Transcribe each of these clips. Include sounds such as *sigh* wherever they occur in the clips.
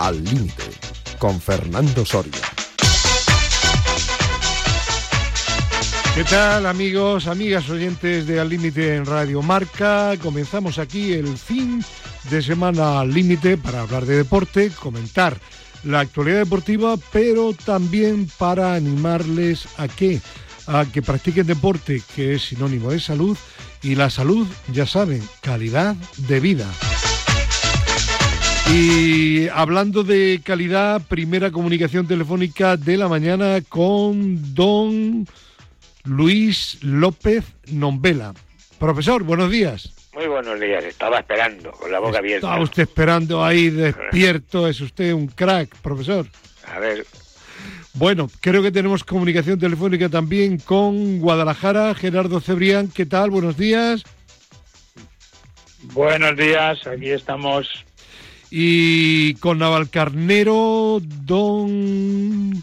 Al Límite, con Fernando Soria. ¿Qué tal amigos, amigas oyentes de Al Límite en Radio Marca? Comenzamos aquí el fin de semana al límite para hablar de deporte, comentar la actualidad deportiva, pero también para animarles a que a que practiquen deporte, que es sinónimo de salud, y la salud, ya saben, calidad de vida. Y hablando de calidad, primera comunicación telefónica de la mañana con don Luis López Nombela. Profesor, buenos días. Muy buenos días, estaba esperando, con la boca abierta. Estaba usted esperando ahí despierto, es usted un crack, profesor. A ver. Bueno, creo que tenemos comunicación telefónica también con Guadalajara. Gerardo Cebrián, ¿qué tal? Buenos días. Buenos días, aquí estamos. Y con Navalcarnero, don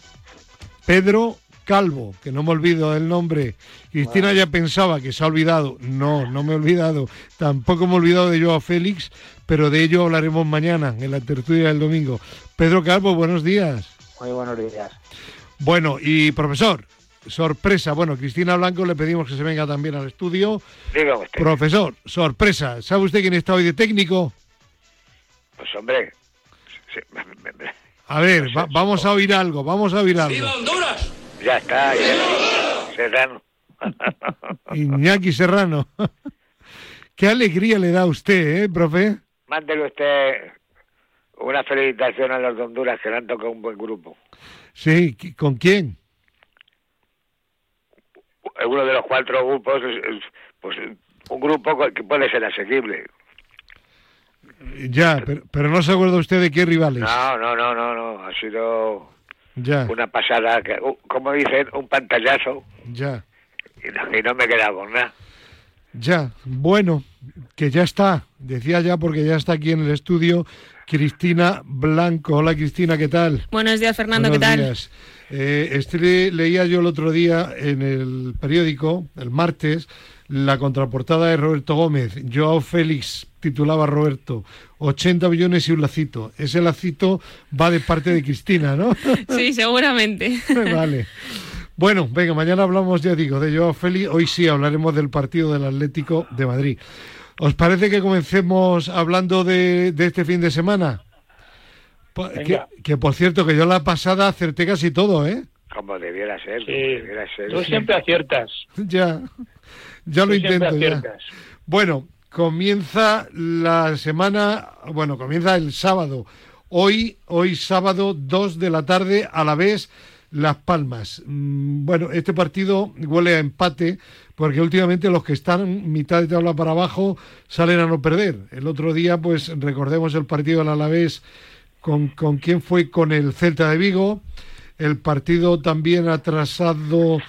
Pedro Calvo, que no me olvido del nombre. Cristina ya pensaba que se ha olvidado. No, no me he olvidado. Tampoco me he olvidado de Joao Félix, pero de ello hablaremos mañana en la tertulia del domingo. Pedro Calvo, buenos días. Muy buenos días. Bueno, y profesor, sorpresa. Bueno, Cristina Blanco le pedimos que se venga también al estudio. Diga usted. Profesor, sorpresa. ¿Sabe usted quién está hoy de técnico? Pues hombre. A ver, va- vamos a oír algo, vamos a oír algo. Ya está, ya. Serrano. *laughs* Iñaki Serrano. Qué alegría le da a usted, ¿eh, profe? Mándele usted una felicitación a los de Honduras que le han tocado un buen grupo. Sí, ¿qui- ¿con quién? Uno de los cuatro grupos es, es, pues un grupo que puede ser asequible. Ya, pero, pero no se acuerda usted de qué rivales. No, no, no, no, no. Ha sido Ya, una pasada, que, uh, como dicen, un pantallazo ya, y no, y no me he quedado con nada. ya. Bueno, que ya está. Decía ya porque ya está aquí en el estudio Cristina Blanco. Hola Cristina, ¿qué tal? Buenos días, Fernando, Buenos ¿qué tal? días. Eh, este le- leía yo el otro día en el periódico, el martes, la contraportada de Roberto Gómez. Joao Félix titulaba Roberto, 80 millones y un lacito. Ese lacito va de parte de Cristina, ¿no? *laughs* Sí, seguramente. *laughs* vale. Bueno, venga, mañana hablamos, ya digo, de Joao Félix. Hoy sí hablaremos del partido del Atlético de Madrid. ¿Os parece que comencemos hablando de, de este fin de semana? Que, por cierto, que yo la pasada acerté casi todo, ¿eh? Como debiera ser, como Sí, debiera ser. tú siempre aciertas. *laughs* Ya, ya lo intento. ya. Bueno, comienza la semana, bueno, comienza el sábado. Hoy, hoy sábado, 2 de la tarde, a la vez, Las Palmas. Mm, Bueno, este partido huele a empate, porque últimamente los que están mitad de tabla para abajo salen a no perder. El otro día, pues recordemos el partido del Alavés con, con quién fue con el Celta de Vigo, el partido también atrasado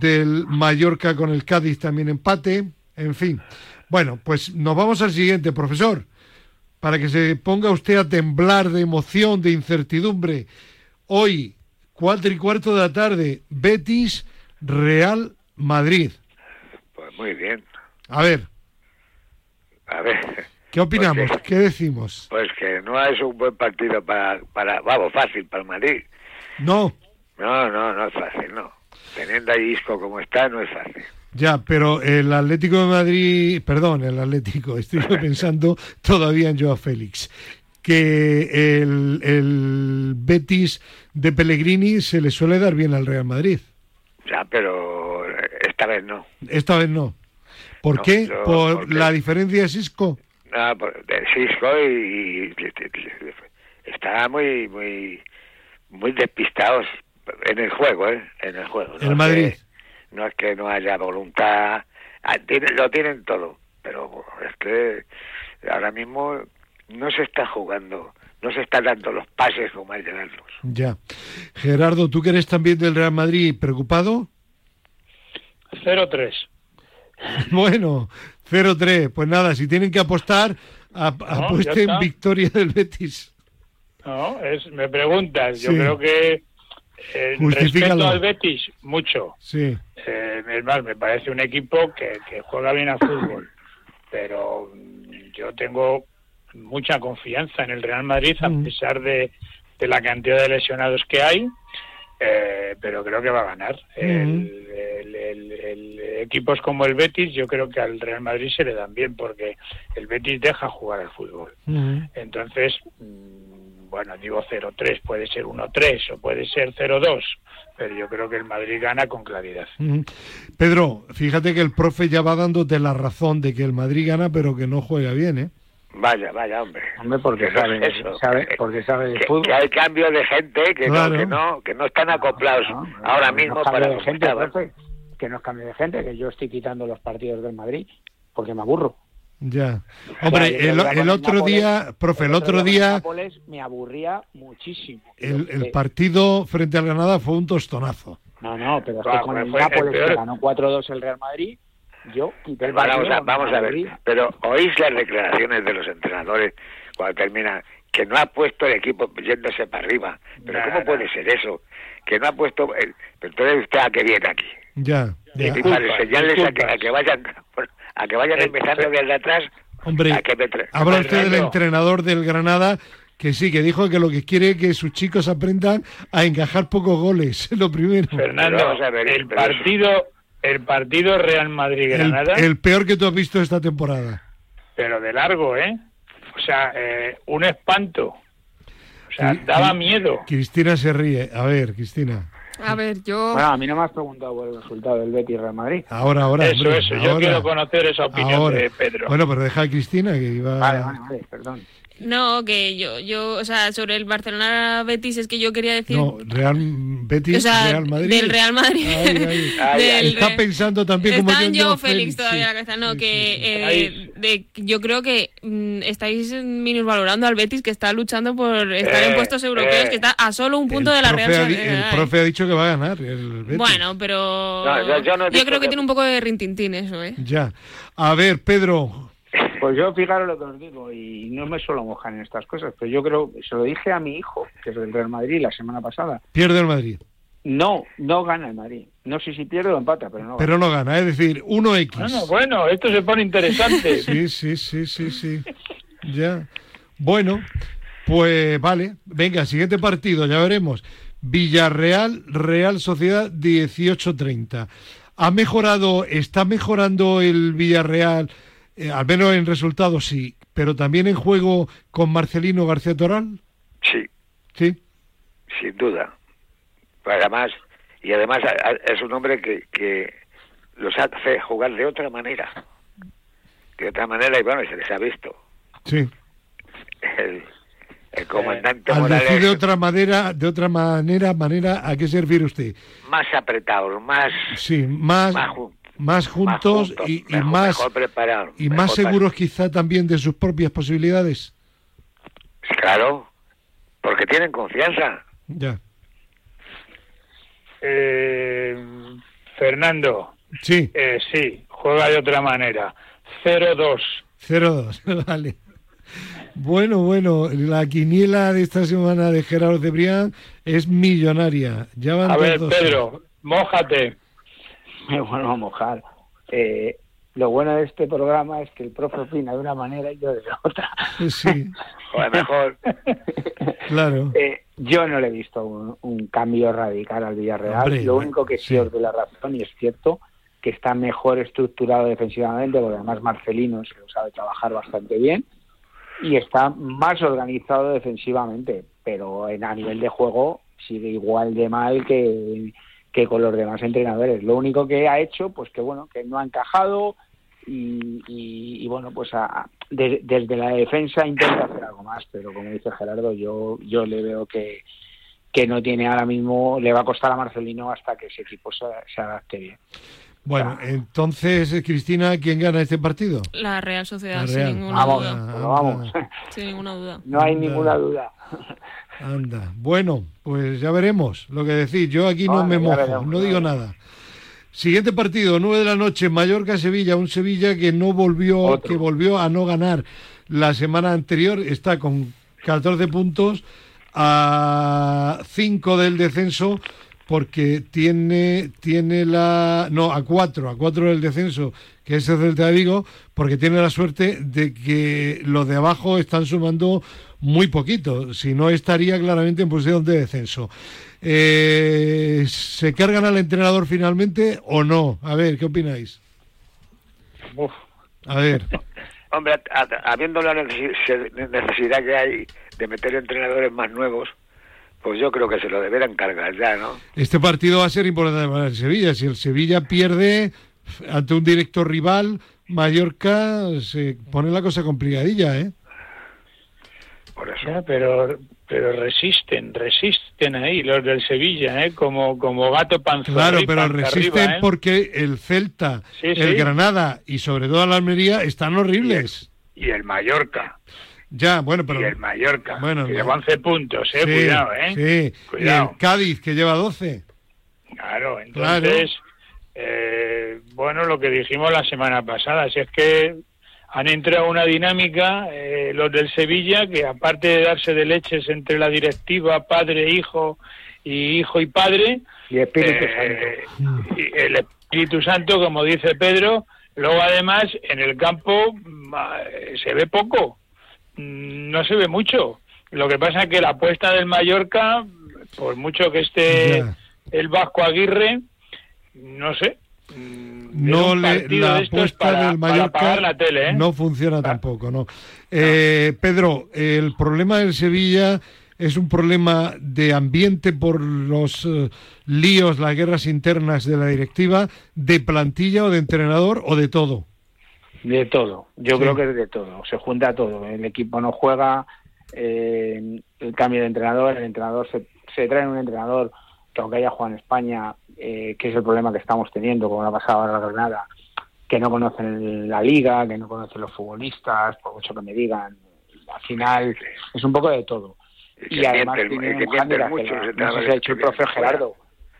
del Mallorca con el Cádiz también empate, en fin. Bueno, pues nos vamos al siguiente, profesor, para que se ponga usted a temblar de emoción, de incertidumbre. Hoy, cuatro y cuarto de la tarde, Betis, Real Madrid. Pues muy bien. A ver, A ver, ¿qué opinamos? Pues, ¿Qué decimos? pues que no es un buen partido para, para, vamos, fácil para Madrid. No, No, no, no es fácil, no. Teniendo a Isco como está, no es fácil. Ya, pero el Atlético de Madrid, perdón, el Atlético, estoy pensando todavía en Joao Félix, que el, el Betis de Pellegrini se le suele dar bien al Real Madrid. Ya, pero esta vez no. Esta vez no. ¿Por No, qué? yo- ¿Por porque- la diferencia es Isco? No, por- de Cisco y, y- está muy, muy, muy despistados en el juego, ¿eh? En el juego. El es Madrid. que- no es que no haya voluntad, ah, lo tienen todo, pero es que ahora mismo no se está jugando, no se están dando los pases como hay que darlos. Ya. Gerardo, ¿tú que eres también del Real Madrid preocupado? 0-3. *laughs* Bueno, 0-3. Pues nada, si tienen que apostar, ap- ya apuesten victoria del Betis. No, es, me preguntas. Yo Sí. creo que eh, respeto al Betis mucho. Sí. Eh, es más, me parece un equipo que, que juega bien al fútbol. Pero mm, yo tengo mucha confianza en el Real Madrid a Mm. pesar de, de la cantidad de lesionados que hay, eh, pero creo que va a ganar. El- el- el- el- equipos como el Betis, yo creo que al Real Madrid se le dan bien porque el Betis deja jugar al fútbol. Ujú. Entonces, mm, bueno, digo 0-3, puede ser 1-3 o puede ser 0-2, pero yo creo que el Madrid gana con claridad. Pedro, fíjate que el profe ya va dándote la razón de que el Madrid gana, pero que no juega bien, ¿eh? Vaya, vaya, hombre. Hombre, porque Eso sabe, es eso. sabe- porque sabe de que, fútbol. que hay cambio de gente que, Claro. no, que no que no están acoplados No, no, ahora no mismo para de gente, profe, que nos cambie de gente, que yo estoy quitando los partidos del Madrid porque me aburro. Ya. O sea, Hombre, el, que el con otro Nápoles- día, profe, el otro día, Nápoles me aburría muchísimo. el, el Eh, partido frente al Granada fue un tostonazo. No, no, pero es que Claro, con el el Nápoles que ganó 4-2 el Real Madrid, yo quité el partido. Vamos a, vamos a ver, pero oís las declaraciones de los entrenadores cuando terminan que no ha puesto el equipo yéndose para arriba. Pero. ¿cómo puede ser eso? Que no ha puesto... el- pero entonces usted a qué viene aquí. Ya, ya. Y Disculpas, para enseñarles a que, disculpas. a que vayan a que vayan Eh, empezando pero- desde atrás Hombre, a que me tra- habla usted del entrenador del Granada que sí, que dijo que lo que quiere es que sus chicos aprendan a encajar pocos goles, *laughs* lo primero. Fernando, Pero vamos a ver, el partido, el partido Real Madrid-Granada, el peor que tú has visto esta temporada. pero de largo, ¿eh? O sea, eh, un espanto. O sea, daba miedo. Cristina se ríe. A ver, Cristina. A ver, yo... Bueno, a mí no me has preguntado por el resultado del Betis Real Madrid. Ahora, ahora. Eso, hombre, eso. Yo ahora. quiero conocer esa opinión Ahora. de Pedro. Bueno, pero deja a Cristina que iba. Vale, vale, vale, perdón. No, que yo, yo, o sea, sobre el Barcelona Betis es que yo quería decir... No, Real Betis, o sea, Real Madrid. del Real Madrid. Ay, *laughs* ay. Ay, Del Está pensando también como yo, yo, Félix, todavía sí. la cabeza. No, Sí, que sí. eh, de- yo creo que mm, estáis minusvalorando al Betis que está luchando por estar en Eh, puestos europeos, eh. que está a solo un punto El de la Real Sociedad. El profe ha dicho que va a ganar el Betis. Bueno, pero No, yo- no creo que que- tiene un poco de rintintín eso, ¿eh? Ya. A ver, Pedro. Pues yo, fijaros lo que os digo, y no me suelo mojar en estas cosas, pero yo creo, se lo dije a mi hijo, que es del Real Madrid, la semana pasada. Pierde el Madrid. No, no gana el Madrid. No sé si pierde o empata, pero no Pero no gana, es decir, 1X. Bueno, bueno, esto se pone interesante. *laughs* Sí, sí, sí, sí, sí. Ya. Bueno, pues vale. Venga, siguiente partido, ya veremos. Villarreal, Real Sociedad 18-30. ¿Ha mejorado, está mejorando el Villarreal, eh, al menos en resultados sí, pero también en juego con Marcelino García Toral? Sí, Sí. sin duda. Además, y además es un hombre que, que los hace jugar de otra manera. De otra manera, y bueno, se les ha visto. Sí. El, el comandante Al Morales decir de otra manera, de otra manera, manera, ¿a qué se refiere usted? más apretados, más, Sí, más, Más más juntos, más juntos, y, más mejor y más seguros quizá también de sus propias posibilidades. Claro, porque tienen confianza. Ya. Eh, Fernando, Sí, eh, sí, juega de otra manera. 0-2. 0-2, *laughs* vale. Bueno, bueno, la quiniela de esta semana de Gerardo Cebrián es millonaria. Ya van A ver, dos- Pedro, mójate. Me vuelvo a mojar. Eh, lo bueno de este programa es que el profe opina de una manera y yo de otra. Sí, *laughs* O mejor, claro. Eh, yo no le he visto un, un cambio radical al Villarreal. Hombre, lo único que sí, sí. os doy la razón, y es cierto, que está mejor estructurado defensivamente, porque además Marcelino se lo sabe trabajar bastante bien, y está más organizado defensivamente, pero en, a nivel de juego sigue igual de mal que, que con los demás entrenadores. Lo único que ha hecho, pues que bueno, que no ha encajado y, y- y, bueno, pues a- de- desde la defensa intenta hacer algo más, pero como dice Gerardo, yo, yo le veo que, que no tiene ahora mismo, le va a costar a Marcelino hasta que ese equipo se, se adapte bien. Bueno, entonces, Cristina, ¿quién gana este partido? La Real Sociedad, La sin ninguna Vamos, duda. Ah, vamos. *laughs* Sin ninguna duda. No hay Anda. ninguna duda. Anda. Bueno, pues ya veremos lo que decir. Yo aquí no Vale, me mojo, veremos, no digo nada. Siguiente partido, 9 de la noche, Mallorca-Sevilla. Un Sevilla que no volvió, Otro. que volvió a no ganar la semana anterior. Está con 14 puntos a 5 del descenso porque tiene tiene la no a 4 a 4 del descenso que es el Celta de Vigo porque tiene la suerte de que los de abajo están sumando muy poquito, si no estaría claramente en posición de descenso. Eh, ¿Se cargan al entrenador finalmente o no? A ver, ¿qué opináis? Uf. A ver. *laughs* Hombre, a- a- habiendo la necesi- necesidad que hay de meter entrenadores más nuevos, pues yo creo que se lo deberán cargar ya, ¿no? Este partido va a ser importante para el Sevilla. Si el Sevilla pierde ante un directo rival, Mallorca se pone la cosa complicadilla, ¿eh? Por eso. Ya, pero pero resisten, resisten ahí los del Sevilla, ¿eh? Como, como gato panza Claro, pero resisten arriba, ¿eh? porque el Celta, Sí, el sí. Granada y sobre todo la Almería están horribles. Y el Mallorca, Ya, bueno, pero... y el Mallorca, Bueno, que no. lleva 11 puntos, ¿eh? Sí, Cuidado, ¿eh? Sí, y el Cádiz que lleva 12. Claro, entonces, eh, bueno, lo que dijimos la semana pasada, si es que han entrado una dinámica eh, los del Sevilla que aparte de darse de leches entre la directiva, padre, hijo y hijo y padre, Y Espíritu eh, Santo. y el Espíritu Santo, como dice Pedro, luego además en el campo mm, eh, se ve poco, no se ve mucho. Lo que pasa es que la apuesta del Mallorca, por mucho que esté el Vasco Aguirre, no sé. mm, No le, la apuesta para, del Mallorca la tele, ¿eh? no funciona tampoco, ¿no? Eh, Pedro, el problema del Sevilla es un problema de ambiente por los eh, líos, las guerras internas de la directiva, de plantilla o de entrenador o de todo. De todo, yo Sí. creo que es de todo, se junta todo. El equipo no juega, eh, el cambio de entrenador, el entrenador se, se trae un entrenador que aunque haya jugado en España, eh, que es el problema que estamos teniendo, como lo ha pasado ahora en la Granada, que no conocen la liga, que no conocen los futbolistas, por mucho que me digan, al final es un poco de todo. Y además tiene un mucho que no sé si ha dicho el profe. Gerardo.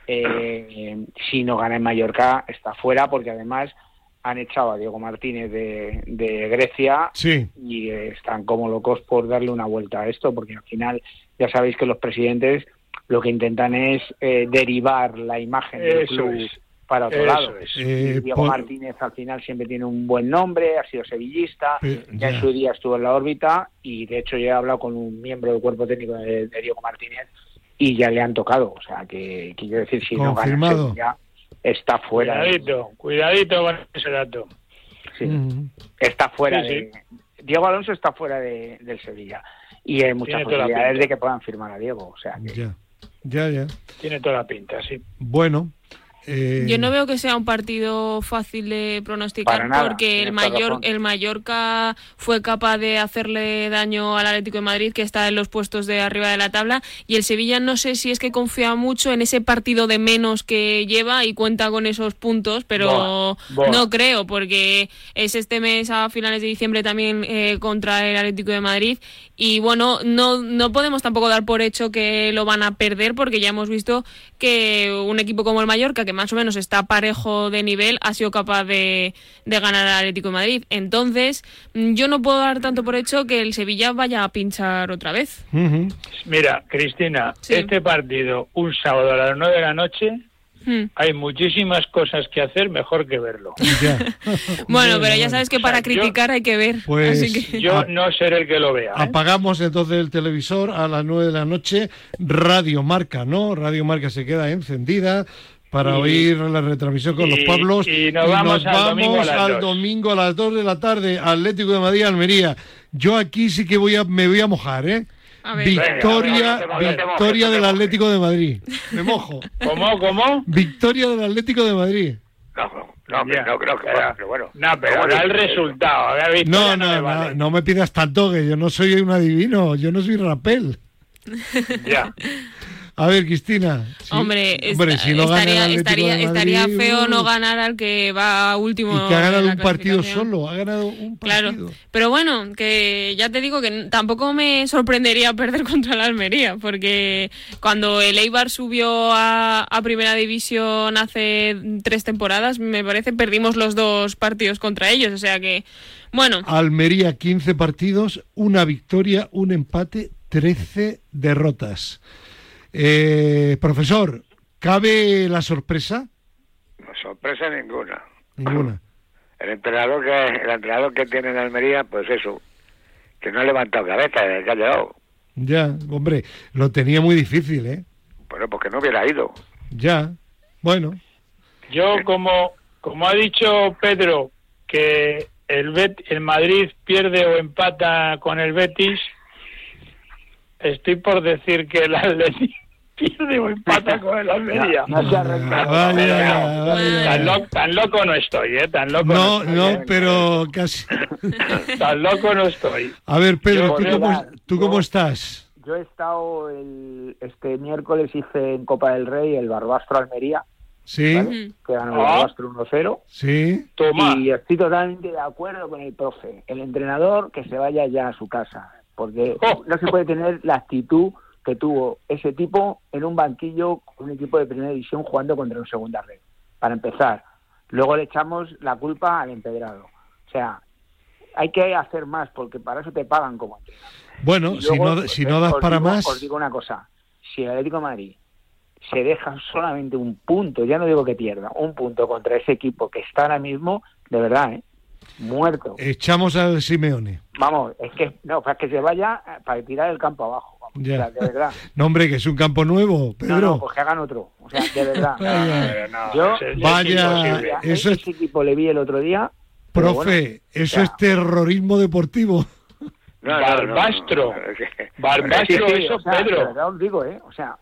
Eh, si no gana en Mallorca está fuera porque además han echado a Diego Martínez de, de Grecia Sí, y están como locos por darle una vuelta a esto porque al final ya sabéis que los presidentes lo que intentan es eh, derivar la imagen del Eso club es. para otro Eso lado. es. Eh, Diego por- Martínez al final siempre tiene un buen nombre, ha sido sevillista, ya ya. en su día estuvo en la órbita y de hecho yo he hablado con un miembro del cuerpo técnico de, de Diego Martínez y ya le han tocado, o sea que quiero decir si no Confirmado. gana ya está fuera, de- Cuidadito, cuidadito con ese dato. sí, está fuera Sí, de Diego Alonso está fuera de, del Sevilla y hay muchas Tiene posibilidades de que puedan firmar a Diego, o sea que ya, ya, ya. Tiene toda la pinta, sí. Bueno. Eh, Yo no veo que sea un partido fácil de pronosticar nada, porque el, Mayor, el Mallorca fue capaz de hacerle daño al Atlético de Madrid que está en los puestos de arriba de la tabla y el Sevilla no sé si es que confía mucho en ese partido de menos que lleva y cuenta con esos puntos, pero no creo porque es este mes a finales de diciembre también eh, contra el Atlético de Madrid y bueno, no, no podemos tampoco dar por hecho que lo van a perder porque ya hemos visto que un equipo como el Mallorca, que más o menos está parejo de nivel, ha sido capaz de, de ganar al Atlético de Madrid. Entonces, mm, yo no puedo dar tanto por hecho que el Sevilla vaya a pinchar otra vez. Mira, Cristina, Sí. este partido, un sábado a las 9 de la noche, Hmm. hay muchísimas cosas que hacer mejor que verlo. *laughs* *laughs* Bueno, pero ya sabes que O sea, para yo- criticar hay que ver. Pues- Así que... Yo no seré el que lo vea. ¿eh? Apagamos entonces el televisor a las 9 de la noche. Radio Marca, ¿no? Radio Marca se queda encendida para Y- oír la retransmisión con y- los Pablos. y nos vamos al domingo a las al dos. domingo a las 2 de la tarde. Atlético de Madrid, Almería. Yo aquí sí que voy a, me voy a mojar, ¿eh? A ver. Victoria, Venga, victoria del. Atlético de Madrid. Me mojo. *laughs* ¿Cómo, cómo? Victoria del Atlético de Madrid. No, no, no creo que bueno, pero bueno. No, pero ¿Cómo da el resultado. a ver, No, no, me no, vale. no me pidas tanto que yo no soy un adivino, yo no soy rapel. Ya. *laughs* A ver, Cristina. sí, Hombre, hombre, esta- si no estaría, estaría, de estaría Madrid, feo no uh, ganar al que va último. Y que ha ganado un partido solo, ha ganado un partido. Claro, pero bueno, que ya te digo que tampoco me sorprendería *laughs* perder contra la Almería, porque cuando el Eibar subió a, a Primera División hace tres temporadas, me parece, perdimos los dos partidos contra ellos, o sea que, bueno, Almería, 15 partidos, una victoria, un empate, 13 derrotas. Eh, profesor, ¿cabe la sorpresa? No, sorpresa ninguna. Ninguna. El entrenador que el entrenador que tiene en Almería, pues eso, que no ha levantado cabeza desde que ha llegado. Ya, hombre, lo tenía muy difícil, ¿eh? Bueno, porque no hubiera ido. Ya, bueno. Yo, como, como ha dicho Pedro, que el, Bet, el Madrid pierde o empata con el Betis, estoy por decir que el Atleti pierde o empata con el Almería. *laughs* No se arranca. Vaya. Tan, lo- tan loco no estoy, ¿eh? Tan loco No, estoy, no, ¿eh? pero casi. *laughs* Tan loco no estoy. A ver, Pedro, ¿tú cómo, tú cómo yo- estás? Yo he estado el, este miércoles hice en Copa del Rey el Barbastro Almería, ¿Sí? ¿vale? que ganó el Ah. Barbastro 1-0. ¿Sí? Toma. Y estoy totalmente de acuerdo con el profe. El entrenador que se vaya ya a su casa. Porque Oh. no se puede tener la actitud que tuvo ese tipo en un banquillo con un equipo de primera división jugando contra un segunda red. Para empezar. Luego le echamos la culpa al empedrado. O sea, hay que hacer más porque para eso te pagan como entrenador. Bueno, si no, si no das os para digo- más. Os digo una cosa. Si el Atlético de Madrid se deja solamente un punto, ya no digo que pierda, un punto contra ese equipo que está ahora mismo, de verdad, ¿eh? Muerto. Echamos al Simeone. Vamos, es que no, para que se vaya eh, para tirar el campo abajo. vamos. Ya. O sea, de verdad. *laughs* No, hombre, que es un campo nuevo, Pedro. No, no, pues que hagan otro. O sea, de verdad. *laughs* Vaya. No, Yo- es Vaya, eso es- ese equipo le vi el otro día. Profe, bueno, eso o sea, es terrorismo deportivo. No, Barbastro. *laughs* Barbastro, eso, Pedro. digo, ¿eh? O sea,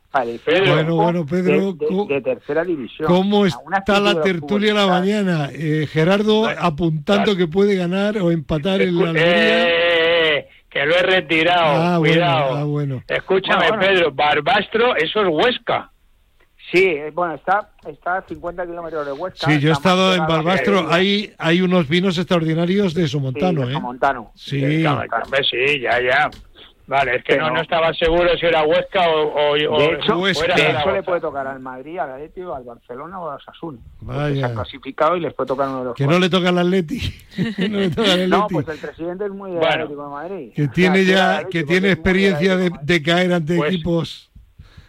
Pedro. un Bueno, bueno, Pedro, de, ¿cómo- de- de tercera división. ¿Cómo está la tertulia la mañana? Eh, Gerardo Bueno, apuntando claro. que puede ganar o empatar el Escu- Almería. eh, que lo he retirado, Ah, bueno, cuidado. ah, bueno. Escúchame, Bueno, bueno. Pedro, Barbastro, eso es Huesca. Sí, eh, bueno, está, está a 50 kilómetros de Huesca. Sí, yo he estado en Barbastro. Hay, hay unos vinos extraordinarios de Somontano, sí, de ¿eh? Somontano. Sí. Sí, ya, ya. Vale, es que no, no estaba seguro si era Huesca o, o, o- De hecho, Huesca. fuera de de hecho le puede tocar al Madrid, al Atlético, al Barcelona o al Vaya. Se ha clasificado y les puede tocar uno de los Que no le toca al Atleti. *laughs* no le toca al No, Atleti. pues el presidente es muy del Bueno. Atlético de Madrid. que O sea, tiene ya, Atlético, que tiene experiencia de caer ante Pues- equipos.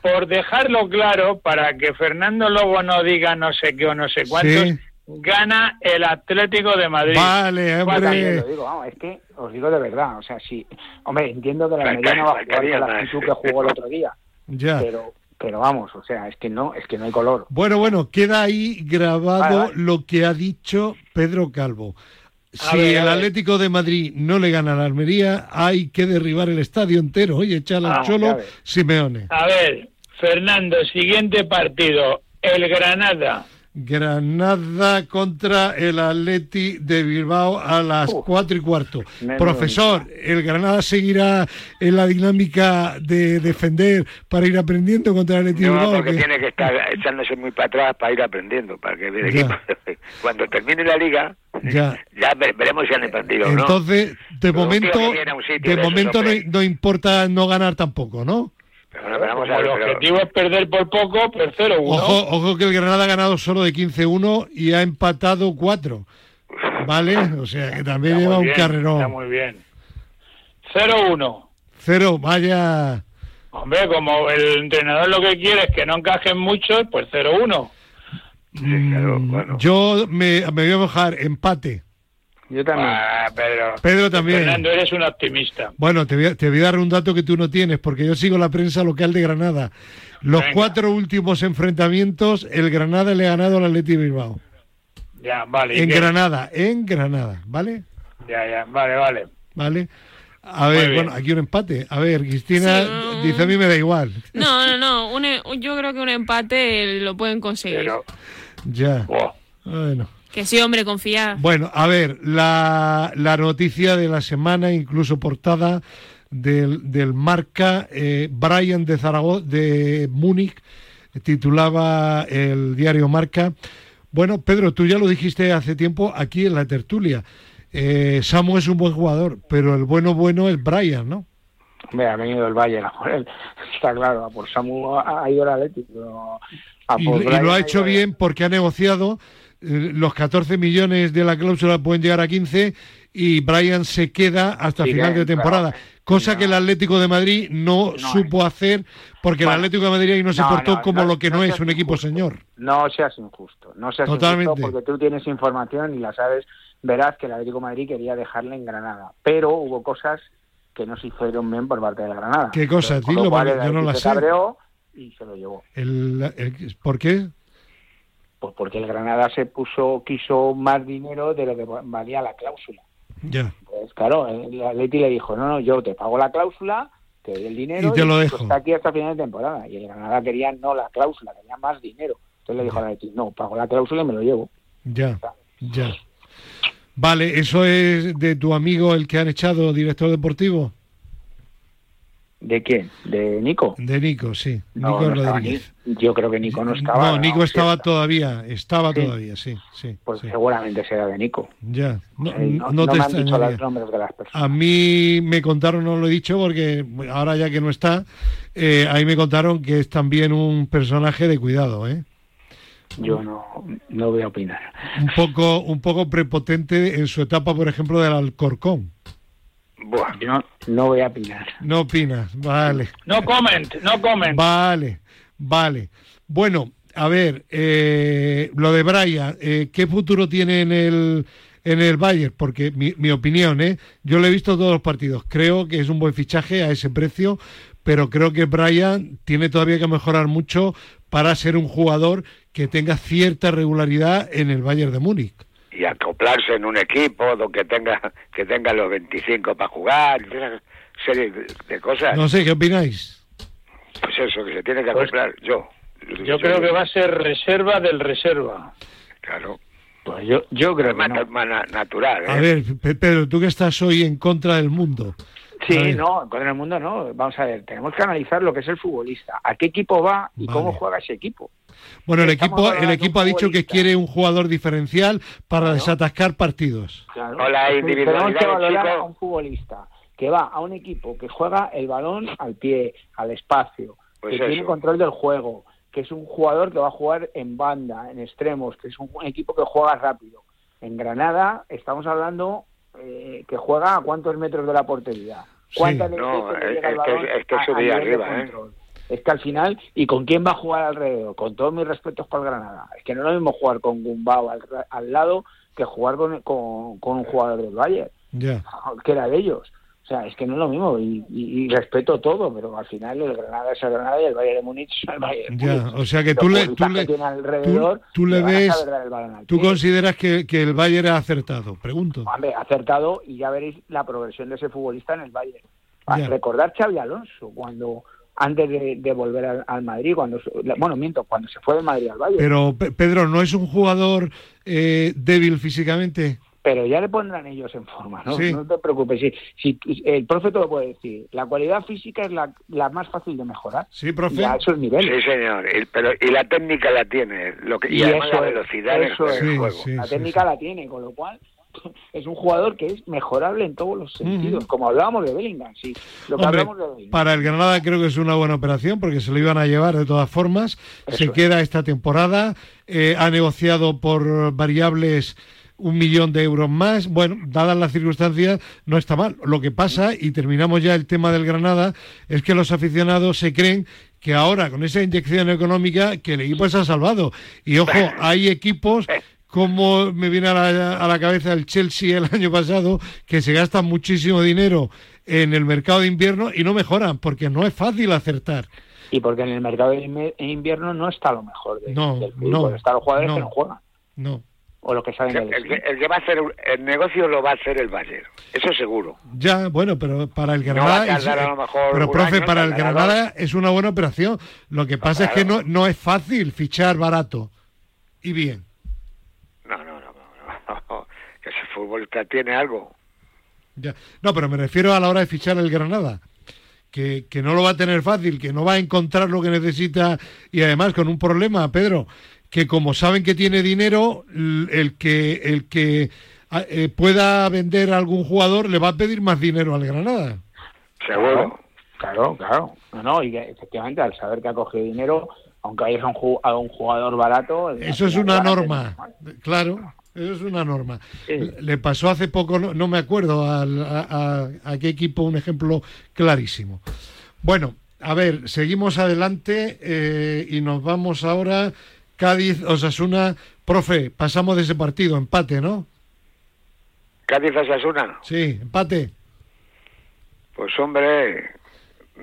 Por dejarlo claro, para que Fernando luego no diga no sé qué o no sé cuántos, Sí. gana el Atlético de Madrid. Vale, hombre. lo digo, vamos, es que os digo de verdad, o sea, sí, hombre, entiendo que la Almería no va a jugar con la actitud que jugó el otro día, Ya. pero, pero vamos, o sea, es que no, es que no hay color. Bueno, bueno, queda ahí grabado Vale, vale. lo que ha dicho Pedro Calvo. Si ver, el. Atlético de Madrid no le gana a la Almería, hay que derribar el estadio entero y echar al Vamos, Cholo. Simeone. A ver, Fernando, siguiente partido, el Granada. Granada contra el Atleti de Bilbao a las cuatro y cuarto. Profesor, ¿el Granada seguirá en la dinámica de defender para ir aprendiendo contra el Atleti de No, Bilbao? porque ¿Qué? tiene que estar echándose muy para atrás para ir aprendiendo, para que el equipo, *laughs* cuando termine la liga, Ya. *laughs* ya ve- veremos si han aprendido o no. Entonces, de Pero momento, tío que viene a un sitio de de momento no importa no ganar tampoco, ¿no? Pero bueno, pero vamos a el ver, pero- objetivo es perder por poco, pues 0-1. Ojo, ojo que el Granada ha ganado solo de 15-1 y ha empatado 4. ¿Vale? O sea que también lleva un bien, Está carrerón. muy bien. 0-1. Cero, vaya. Hombre, como el entrenador lo que quiere es que no encajen muchos, pues 0-1. Sí, claro, Mm, bueno. Yo me, me voy a mojar, empate. Yo también. Ah, Pedro. Pedro también. Fernando, eres un optimista. Bueno, te voy, a, te voy a dar un dato que tú no tienes, porque yo sigo la prensa local de Granada. Los Venga. cuatro últimos enfrentamientos, el Granada le ha ganado al Atleti Bilbao. Ya, vale. ¿y En? Granada, en Granada, ¿vale? Ya, ya, vale, vale. ¿Vale? A ver, bueno, aquí un empate. A ver, Cristina Sí, dice a mí me da igual. *laughs* No, no, no. un e- yo creo que un empate lo pueden conseguir. Pero, Ya. oh, Bueno. Que sí, hombre, confía. Bueno, a ver, la, la noticia de la semana, incluso portada del, del Marca, eh, Brian de Zaragoza, de Múnich, titulaba el diario Marca. Bueno, Pedro, tú ya lo dijiste hace tiempo aquí en la tertulia. Eh, Samu es un buen jugador, pero el bueno bueno es Brian, ¿no? Hombre, ha venido el Bayern a por él. *laughs* Está claro, a por Samu ha, ido el Atlético. a Y, por y Brian lo ha hecho bien porque ha negociado. Eh, los 14 millones de la cláusula pueden llegar a 15 y Brian se queda hasta Sí, final de claro. temporada. Cosa No. que el Atlético de Madrid no, No supo hacer porque Bueno. el Atlético de Madrid ahí no se No, portó como lo que no, es un equipo señor. No seas injusto, no seas Totalmente. injusto porque tú tienes información y la sabes, verás que el Atlético de Madrid quería dejarle en Granada, pero hubo cosas que no se hicieron bien por parte de la Granada. ¿Qué cosa? Con lo Dilo, cual yo no la Betis se sé. y se lo llevó. El- el- ¿Por qué? Pues porque el Granada se puso, quiso más dinero de lo que valía la cláusula. Ya. Pues claro, el Atleti le dijo, no, no, yo te pago la cláusula, te doy el dinero Y te lo tú dejo. está aquí hasta final de temporada. Y el Granada quería no la cláusula, quería más dinero. Entonces le dijo al Atleti, no, pago la cláusula y me lo llevo. Ya, ya. Vale, ¿eso es de tu amigo el que han echado director deportivo? ¿De quién? ¿De Nico? De Nico, sí. No, Nico no Rodríguez. Ni- yo creo que Nico no estaba. No, Nico estaba todavía, estaba Sí. todavía, sí, sí. Pues sí. seguramente será de Nico. Ya, no, te me han dicho los nombres de las personas. A mí me contaron, no lo he dicho porque ahora ya que no está, eh, ahí me contaron que es también un personaje de cuidado, ¿eh? Yo no, no voy a opinar. Un poco, un poco prepotente en su etapa, por ejemplo, del Alcorcón. Buah. Yo no, no voy a opinar. No opinas, vale. No comment, no comment. Vale, vale. Bueno, a ver, eh, lo de Brian, eh, ¿qué futuro tiene en el, en el Bayern? Porque mi, mi opinión, ¿eh? yo lo he visto todos los partidos. Creo que es un buen fichaje a ese precio, pero creo que Brian tiene todavía que mejorar mucho para ser un jugador que tenga cierta regularidad en el Bayern de Múnich. y acoplarse en un equipo que tenga que tenga los 25 para jugar, una serie de, cosas. No sé, ¿qué opináis? Pues eso, que se tiene que Pues- acoplar. yo. Yo creo que va a ser reserva del reserva. Claro. Pues yo, yo creo que no. más na- natural. ¿eh? A ver, Pe- Pedro, tú que estás hoy en contra del mundo. Sí, ver. no, con el mundo no. Vamos a ver, tenemos que analizar lo que es el futbolista, a qué equipo va y Vale. cómo juega ese equipo. Bueno, el equipo, el equipo ha dicho que quiere un jugador diferencial para Claro. desatascar partidos. Claro. O la Es que individualidad Tenemos que valorar chico. a un futbolista que va a un equipo que juega el balón al pie, al espacio, Pues que tiene eso. control del juego, que es un jugador que va a jugar en banda, en extremos, que es un equipo que juega rápido. En Granada estamos hablando eh, que juega a cuántos metros de la portería. Sí. ¿Cuántas No, veces le es- que- es que eso de de arriba, ¿eh? Es que al final, ¿y con quién va a jugar alrededor? Con todos mis respetos para el Granada. Es que no es lo mismo jugar con Gumbao al, al lado que jugar con, con, con un jugador del Bayern, Ya. que era de ellos. O sea, es que no es lo mismo y, y- y respeto todo, pero al final el Granada es el Granada y el Bayern de Múnich es el Bayern de Ya, Múnich. o sea que tú le, tú le, que tiene alrededor tú- tú le ves, tú consideras que, que el Bayern ha acertado. Pregunto. Hombre, acertado y ya veréis la progresión de ese futbolista en el Bayern. A Ya. recordar Xavi Alonso cuando antes de, de volver al, al Madrid, cuando bueno, miento, cuando se fue del Madrid al Bayern. Pero Pe- Pedro, ¿no es un jugador eh, débil físicamente? pero ya le pondrán ellos en forma, ¿no? Sí. No te preocupes. Si, si el profe te lo puede decir, la cualidad física es la, la más fácil de mejorar. Sí, profe. Y a esos niveles. Sí, señor. Y, pero, y la técnica la tiene. Lo que, y, Y además eso la velocidad en el eso en el es. juego. Sí, la sí, técnica sí. la tiene, con lo cual *laughs* es un jugador que es mejorable en todos los sentidos. Como hablábamos de Bellingham, sí. Lo que Hombre, hablamos de Bellingham. para el Granada creo que es una buena operación porque se lo iban a llevar de todas formas. Eso se es. queda esta temporada. eh, ha negociado por variables un millón de euros más. Bueno, dadas las circunstancias, no está mal. Lo que pasa, y terminamos ya el tema del Granada, es que los aficionados se creen que ahora, con esa inyección económica, que el equipo se ha salvado. Y ojo, *laughs* hay equipos como me viene a la, a la cabeza el Chelsea el año pasado, que se gastan muchísimo dinero en el mercado de invierno y no mejoran, porque no es fácil acertar. Y porque en el mercado de invierno no está lo mejor de- No, del fútbol. no, Están los jugadores no. que no juegan. No. O los que saben El, que, el que va a hacer el negocio lo va a hacer el Bayern. Eso seguro. Ya, bueno, pero para el No Granada. va a tardar es- a lo mejor pero, profe, año, para el Granada es una buena operación. Lo que pasa es que no, no es fácil fichar barato y bien. No, no, no. no, no. Que ese futbolista tiene algo. Ya. No, pero me refiero a la hora de fichar el Granada. Que, que no lo va a tener fácil, que no va a encontrar lo que necesita y además con un problema, Pedro, que como saben que tiene dinero, el que, el que eh, pueda vender a algún jugador le va a pedir más dinero al Granada. Seguro. Claro, claro. No, no, y que, efectivamente al saber que ha cogido dinero, aunque vayas a un, jugador barato... Eso es una norma, tener- claro, eso es una norma. Le pasó hace poco, no, no me acuerdo al- a, a- a qué equipo, un ejemplo clarísimo. Bueno, a ver, seguimos adelante eh, y nos vamos ahora. Cádiz, Osasuna, profe, pasamos de ese partido, empate, ¿no? Cádiz Osasuna. Sí, empate. Pues hombre,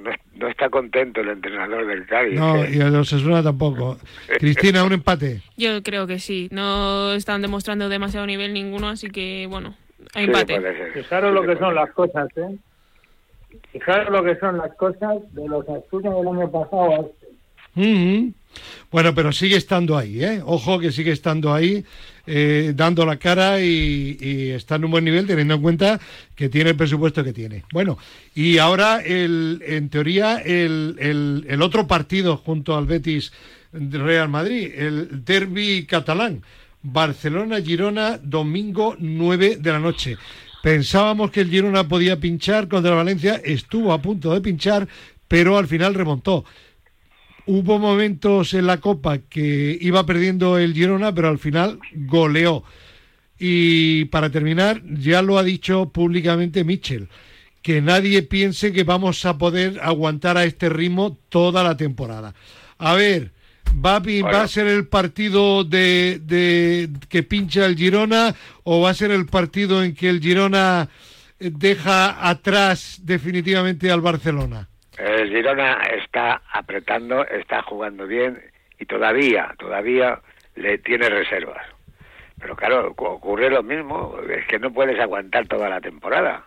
no, no está contento el entrenador del Cádiz. No, ¿eh? y a los Osasuna tampoco. Cristina, un empate. Yo creo que sí. No están demostrando demasiado nivel ninguno, así que bueno, hay Sí, empate. Fijaros Sí, lo que son ser. las cosas, ¿eh? Fijaros lo que son las cosas de los Asturias del año pasado a este. Bueno, pero sigue estando ahí, ¿eh? Ojo que sigue estando ahí, eh, dando la cara y, está en un buen nivel, teniendo en cuenta que tiene el presupuesto que tiene. Bueno, y ahora, el, en teoría, el, el- otro partido junto al Betis Real Madrid, el derby catalán, Barcelona-Girona, domingo 9 de la noche. Pensábamos que el Girona podía pinchar contra Valencia, estuvo a punto de pinchar, pero al final remontó. Hubo momentos en la Copa que iba perdiendo el Girona, pero al final goleó. Y para terminar, ya lo ha dicho públicamente Mitchell, que nadie piense que vamos a poder aguantar a este ritmo toda la temporada. A ver, ¿va, a pin- Bueno. ¿va a ser el partido de, de que pincha el Girona o va a ser el partido en que el Girona eh, deja atrás definitivamente al Barcelona? El Girona está apretando, está jugando bien y todavía, todavía le tiene reservas. Pero claro, cu- ocurre lo mismo, es que no puedes aguantar toda la temporada.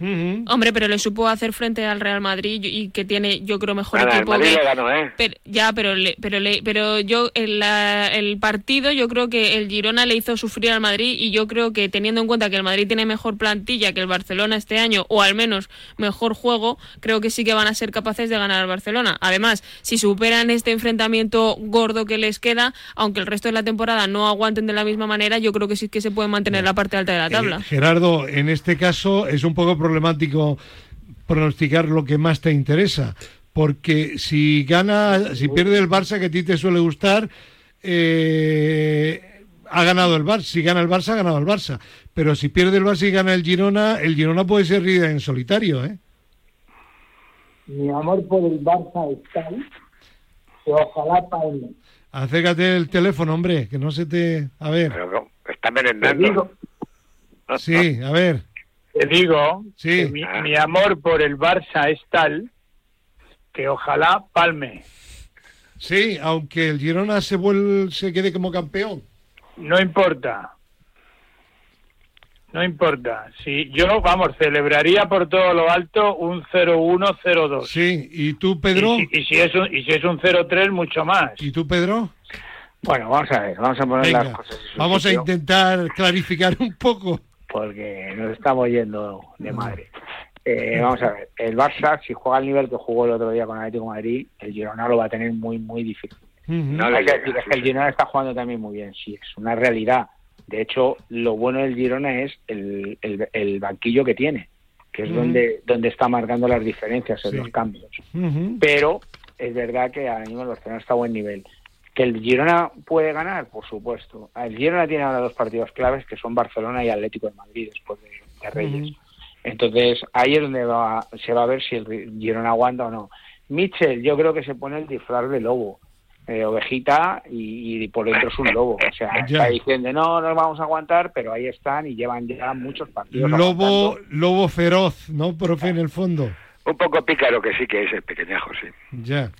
Hombre, pero le supo hacer frente al Real Madrid y que tiene, yo creo, mejor Nada, el equipo Madrid que- le ganó, ¿eh? Pero, ya, pero le, pero le, pero yo en la- el partido yo creo que el Girona le hizo sufrir al Madrid y yo creo que teniendo en cuenta que el Madrid tiene mejor plantilla que el Barcelona este año o al menos mejor juego, creo que sí que van a ser capaces de ganar al Barcelona. Además, si superan este enfrentamiento gordo que les queda, aunque el resto de la temporada no aguanten de la misma manera, yo creo que sí que se pueden mantener en la parte alta de la tabla. Eh, Gerardo, en este caso es un poco problemático pronosticar lo que más te interesa, porque si gana, si pierde el Barça, que a ti te suele gustar, eh, ha ganado el Barça. Si gana el Barça, ha ganado el Barça. Pero si pierde el Barça y gana el Girona, el Girona puede ser líder en solitario, ¿eh? Mi amor por el Barça es tal que ojalá palme. Acércate el teléfono, hombre, que no se te... A ver, Pero está merendando. sí, a ver, Te digo Sí. que mi, mi amor por el Barça es tal que ojalá palme. sí, aunque el Girona se, vuel- se quede como campeón. No importa. No importa. Si yo, vamos, celebraría por todo lo alto un 0-1-0-2. Sí, ¿y tú, Pedro? Y, si, y si es un, y si es un 0-3, mucho más. ¿Y tú, Pedro? bueno, vamos a ver, vamos a poner Venga, las cosas en su vamos a intentar clarificar un poco. Porque nos estamos yendo de madre. Eh, vamos a ver, el Barça, si juega al nivel que jugó el otro día con Atlético de Madrid, el Girona lo va a tener muy, muy difícil. No Hay que decir, es que el. Girona está jugando también muy bien, sí, es una realidad. De hecho, lo bueno del Girona es el, el, el banquillo que tiene, que es donde, donde está marcando las diferencias en Sí. los cambios. Pero es verdad que ahora mismo el Barcelona está a buen nivel. ¿Que el Girona puede ganar? Por supuesto. El Girona tiene ahora dos partidos claves que son Barcelona y Atlético de Madrid después de, de Reyes. Entonces ahí es donde va, se va a ver si el Girona aguanta o no. Mitchell yo creo que se pone el disfraz de lobo. eh, ovejita y, y por dentro es un lobo. O sea, *laughs* Ya. está diciendo no, no vamos a aguantar, pero ahí están y llevan ya muchos partidos. Lobo, aguantando. lobo feroz, ¿no, profe, en el fondo? Un poco pícaro que sí que es el pequeñajo, sí. Ya.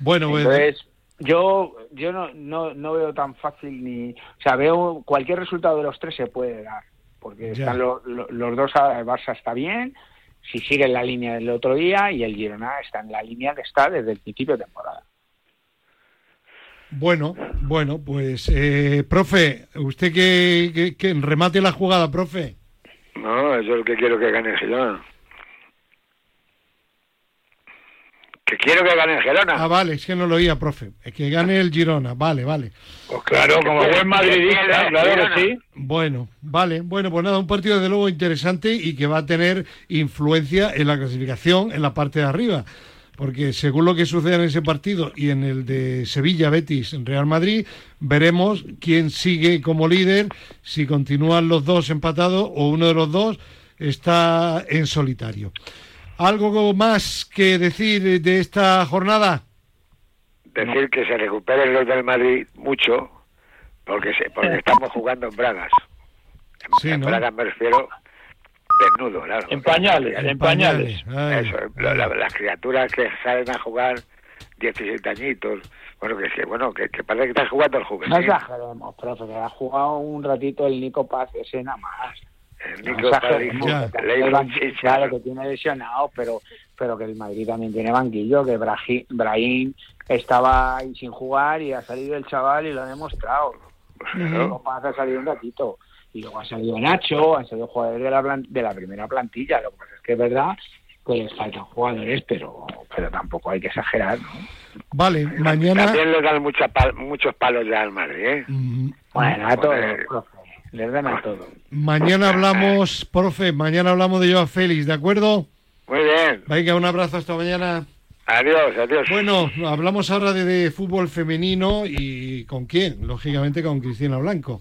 Bueno, pues, Entonces, yo yo no, no, no veo tan fácil ni... O sea, veo cualquier resultado de los tres se puede dar, porque Ya. están lo- lo- los dos, el Barça está bien, si sigue en la línea del otro día, y el Girona está en la línea que está desde el principio de temporada. bueno, bueno, pues, eh, profe, usted que, que, que remate la jugada, profe. No, yo lo que quiero que gane Girona. Que quiero que gane el Girona. Ah, vale, es que no lo oía, profe. Es que gane el Girona, vale, vale. Pues claro, como buen madridista, claro que sí. Bueno, vale, bueno, pues nada, un partido de luego interesante y que va a tener influencia en la clasificación en la parte de arriba. Porque según lo que suceda en ese partido y en el de Sevilla, Betis, en Real Madrid, veremos quién sigue como líder, si continúan los dos empatados o uno de los dos está en solitario. ¿Algo más que decir de esta jornada? Decir que se recuperen los del Madrid mucho, porque se, porque estamos jugando en Bragas. En, Sí, en ¿no? Bragas me refiero desnudo, claro. En pañales, en pañales. Eso, la- la- las criaturas que salen a jugar 17 añitos, bueno, que, que bueno, que, que parece que estás jugando al No juvenil. exageremos, profe, que ha jugado un ratito el Nico Paz ese nada más. El No Nico Leibon claro, que tiene lesionados, pero, pero que el Madrid también tiene banquillo, que Brahi- Brahim estaba ahí sin jugar y ha salido el chaval y lo ha demostrado. pues, Paz ha salido un ratito. Y luego ha salido Nacho, han salido jugadores de la, de la primera plantilla. Lo que pasa es que es verdad que les faltan jugadores, pero, pero tampoco hay que exagerar, ¿no? Vale, mañana. También le dan mucha pal- muchos palos ya al Madrid, ¿eh? Mm, Bueno, a todos. Les dan a todos. Mañana hablamos, profe, mañana hablamos de Joao Félix, ¿de acuerdo? Muy bien. Venga, un abrazo hasta mañana. Adiós, adiós. Bueno, hablamos ahora de, de fútbol femenino y ¿con quién? Lógicamente con Cristina Blanco.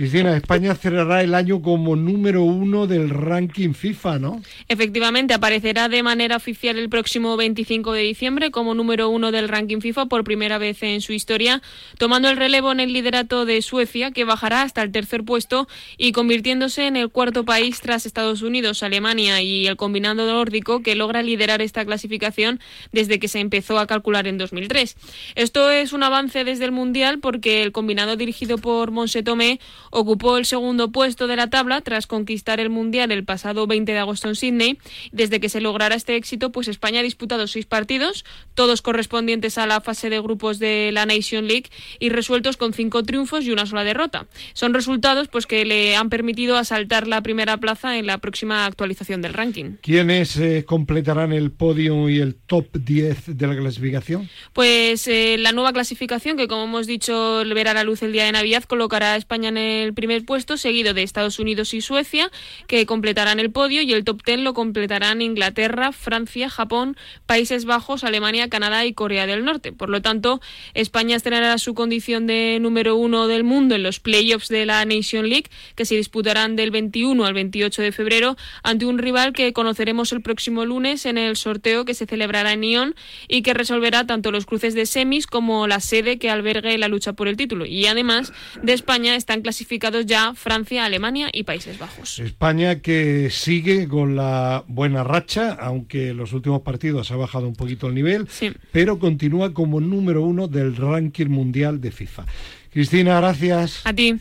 Cristina, España cerrará el año como número uno del ranking FIFA, ¿no? Efectivamente, aparecerá de manera oficial el próximo 25 de diciembre como número uno del ranking FIFA por primera vez en su historia, tomando el relevo en el liderato de Suecia, que bajará hasta el tercer puesto y convirtiéndose en el cuarto país tras Estados Unidos, Alemania y el combinado nórdico que logra liderar esta clasificación desde que se empezó a calcular en 2003. Esto es un avance desde el Mundial porque el combinado dirigido por Monse Tomé ocupó el segundo puesto de la tabla tras conquistar el Mundial el pasado 20 de agosto en Sydney. Desde que se lograra este éxito, pues España ha disputado seis partidos, todos correspondientes a la fase de grupos de la Nation League y resueltos con cinco triunfos y una sola derrota. Son resultados pues que le han permitido asaltar la primera plaza en la próxima actualización del ranking. ¿Quiénes eh, completarán el podio y el top 10 de la clasificación? Pues eh, la nueva clasificación, que como hemos dicho verá la luz el día de Navidad, colocará a España en el primer puesto, seguido de Estados Unidos y Suecia, que completarán el podio, y el top ten lo completarán Inglaterra, Francia, Japón, Países Bajos, Alemania, Canadá y Corea del Norte. Por lo tanto, España estrenará su condición de número uno del mundo en los playoffs de la Nation League, que se disputarán del 21 al 28 de febrero, ante un rival que conoceremos el próximo lunes en el sorteo que se celebrará en Lyon y que resolverá tanto los cruces de semis como la sede que albergue la lucha por el título. Y además de España están clasificados ya Francia, Alemania y Países Bajos. España que sigue con la buena racha, aunque en los últimos partidos ha bajado un poquito el nivel, Sí. pero continúa como número uno del ranking mundial de FIFA. Cristina, gracias. A ti.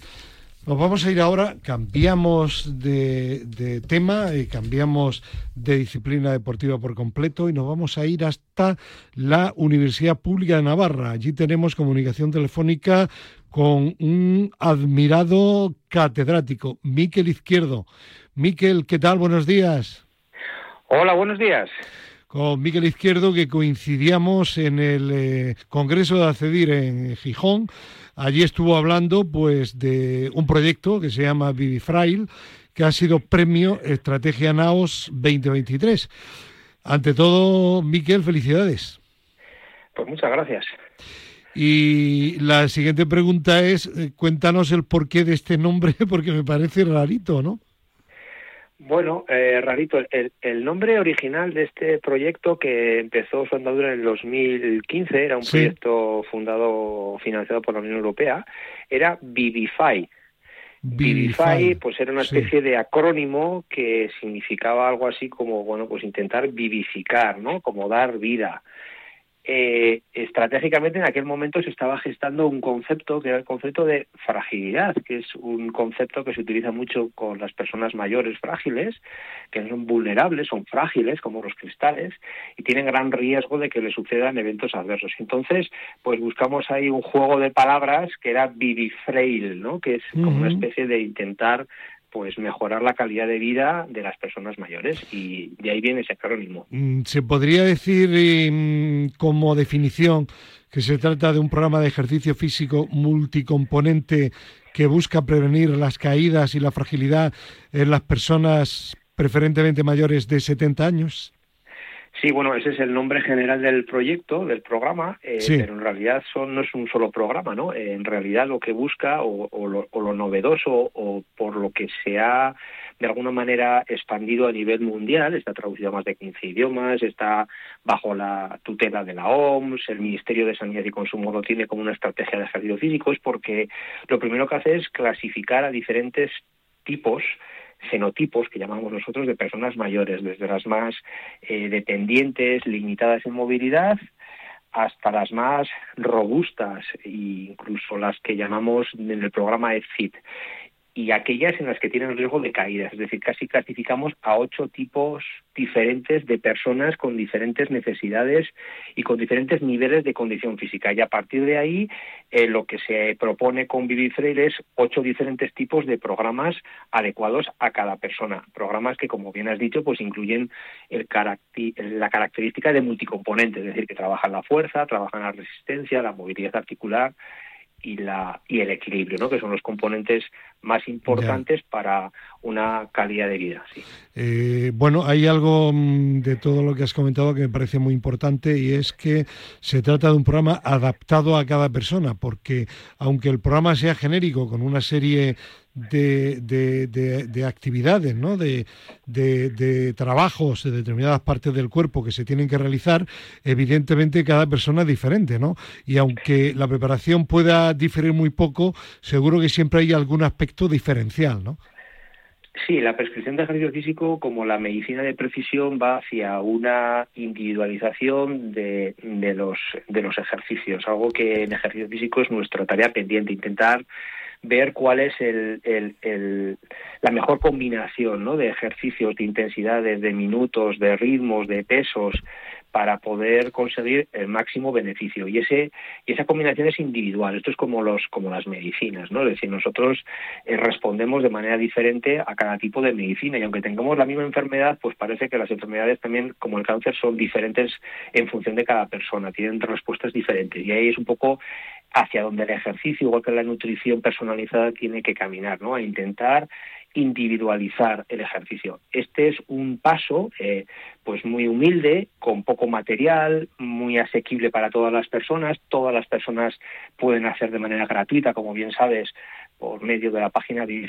Nos vamos a ir ahora, cambiamos de, de tema, y cambiamos de disciplina deportiva por completo y nos vamos a ir hasta la Universidad Pública de Navarra. Allí tenemos comunicación telefónica con un admirado catedrático, Miquel Izquierdo. Miquel, ¿qué tal? Buenos días. Hola, buenos días. Con Miquel Izquierdo, que coincidíamos en el eh, Congreso de Acedir en Gijón. Allí estuvo hablando pues de un proyecto que se llama Vivifrail, que ha sido premio Estrategia Naos 2023. Ante todo, Miquel, felicidades. Pues muchas gracias. Y la siguiente pregunta es, eh, cuéntanos el porqué de este nombre, *laughs* porque me parece rarito, ¿no? Bueno, eh, rarito, el, el nombre original de este proyecto que empezó su andadura en el 2015, era un Sí. proyecto fundado, financiado por la Unión Europea, era Vivify. Vivify, pues era una sí. especie de acrónimo que significaba algo así como, bueno, pues intentar vivificar, ¿no? Como dar vida. Eh, estratégicamente en aquel momento se estaba gestando un concepto que era el concepto de fragilidad, que es un concepto que se utiliza mucho con las personas mayores frágiles, que son vulnerables, son frágiles como los cristales y tienen gran riesgo de que les sucedan eventos adversos. Entonces, pues buscamos ahí un juego de palabras que era vivifrail, ¿no? Que es como una especie de intentar pues mejorar la calidad de vida de las personas mayores y de ahí viene ese acrónimo. Mm, Se podría decir eh, como definición que se trata de un programa de ejercicio físico multicomponente que busca prevenir las caídas y la fragilidad en las personas preferentemente mayores de 70 años. Sí, bueno, ese es el nombre general del proyecto, del programa, eh, Sí. pero en realidad son, no es un solo programa, ¿no? Eh, en realidad lo que busca o, o lo, o lo novedoso o por lo que se ha de alguna manera expandido a nivel mundial, está traducido a más de 15 idiomas, está bajo la tutela de la OMS, el Ministerio de Sanidad y Consumo lo tiene como una estrategia de ejercicio físico, es porque lo primero que hace es clasificar a diferentes tipos fenotipos que llamamos nosotros de personas mayores, desde las más eh, dependientes, limitadas en movilidad, hasta las más robustas e incluso las que llamamos en el programa EFIT y aquellas en las que tienen riesgo de caída. Es decir, casi clasificamos a ocho tipos diferentes de personas con diferentes necesidades y con diferentes niveles de condición física. Y a partir de ahí, eh, lo que se propone con Vivifrail es ocho diferentes tipos de programas adecuados a cada persona. Programas que, como bien has dicho, pues incluyen el la característica de multicomponente, es decir, que trabajan la fuerza, trabajan la resistencia, la movilidad articular, y, la, y el equilibrio, ¿no? que son los componentes más importantes para una calidad de vida. Sí. Eh, bueno, hay algo mm, de todo lo que has comentado que me parece muy importante y es que se trata de un programa adaptado a cada persona, porque aunque el programa sea genérico con una serie de, de, actividades, ¿no? de, de, trabajos de determinadas partes del cuerpo que se tienen que realizar, evidentemente cada persona es diferente, ¿no? Y aunque la preparación pueda diferir muy poco, seguro que siempre hay algún aspecto diferencial, ¿no? Sí, la prescripción de ejercicio físico, como la medicina de precisión, va hacia una individualización de, de, los, de los ejercicios, algo que en ejercicio físico es nuestra tarea pendiente, intentar ver cuál es el, la mejor combinación ¿no? de ejercicios, de intensidades, de minutos, de ritmos, de pesos, para poder conseguir el máximo beneficio. Y ese y esa combinación es individual. Esto es como los como las medicinas no es decir nosotros eh, respondemos de manera diferente a cada tipo de medicina. Y aunque tengamos la misma enfermedad pues parece que las enfermedades también como el cáncer son diferentes en función de cada persona. Tienen respuestas diferentes. Y ahí es un poco hacia donde el ejercicio, igual que la nutrición personalizada, tiene que caminar, ¿no? A intentar individualizar el ejercicio. Este es un paso, eh, pues muy humilde, con poco material, muy asequible para todas las personas. Todas las personas pueden hacer de manera gratuita, como bien sabes, por medio de la página de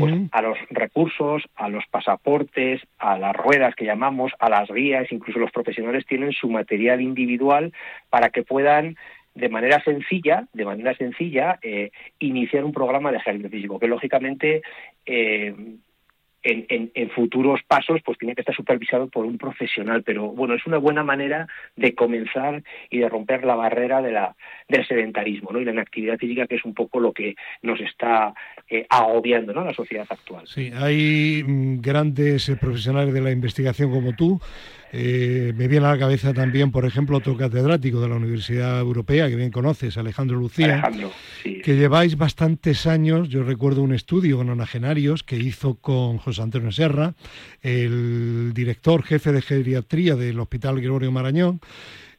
pues a los recursos, a los pasaportes, a las ruedas que llamamos, a las guías, incluso los profesionales tienen su material individual para que puedan de manera sencilla, de manera sencilla, eh, iniciar un programa de ejercicio físico, que lógicamente eh, en, futuros pasos pues tiene que estar supervisado por un profesional pero bueno es una buena manera de comenzar y de romper la barrera de la del sedentarismo ¿no? y la inactividad física que es un poco lo que nos está eh, agobiando ¿no? la sociedad actual sí hay mm, grandes profesionales de la investigación como tú eh, me viene a la cabeza también, por ejemplo, otro catedrático de la Universidad Europea, que bien conoces, Alejandro Lucía, que lleváis bastantes años, yo recuerdo un estudio con onagenarios que hizo con José Antonio Serra, el director jefe de geriatría del Hospital Gregorio Marañón,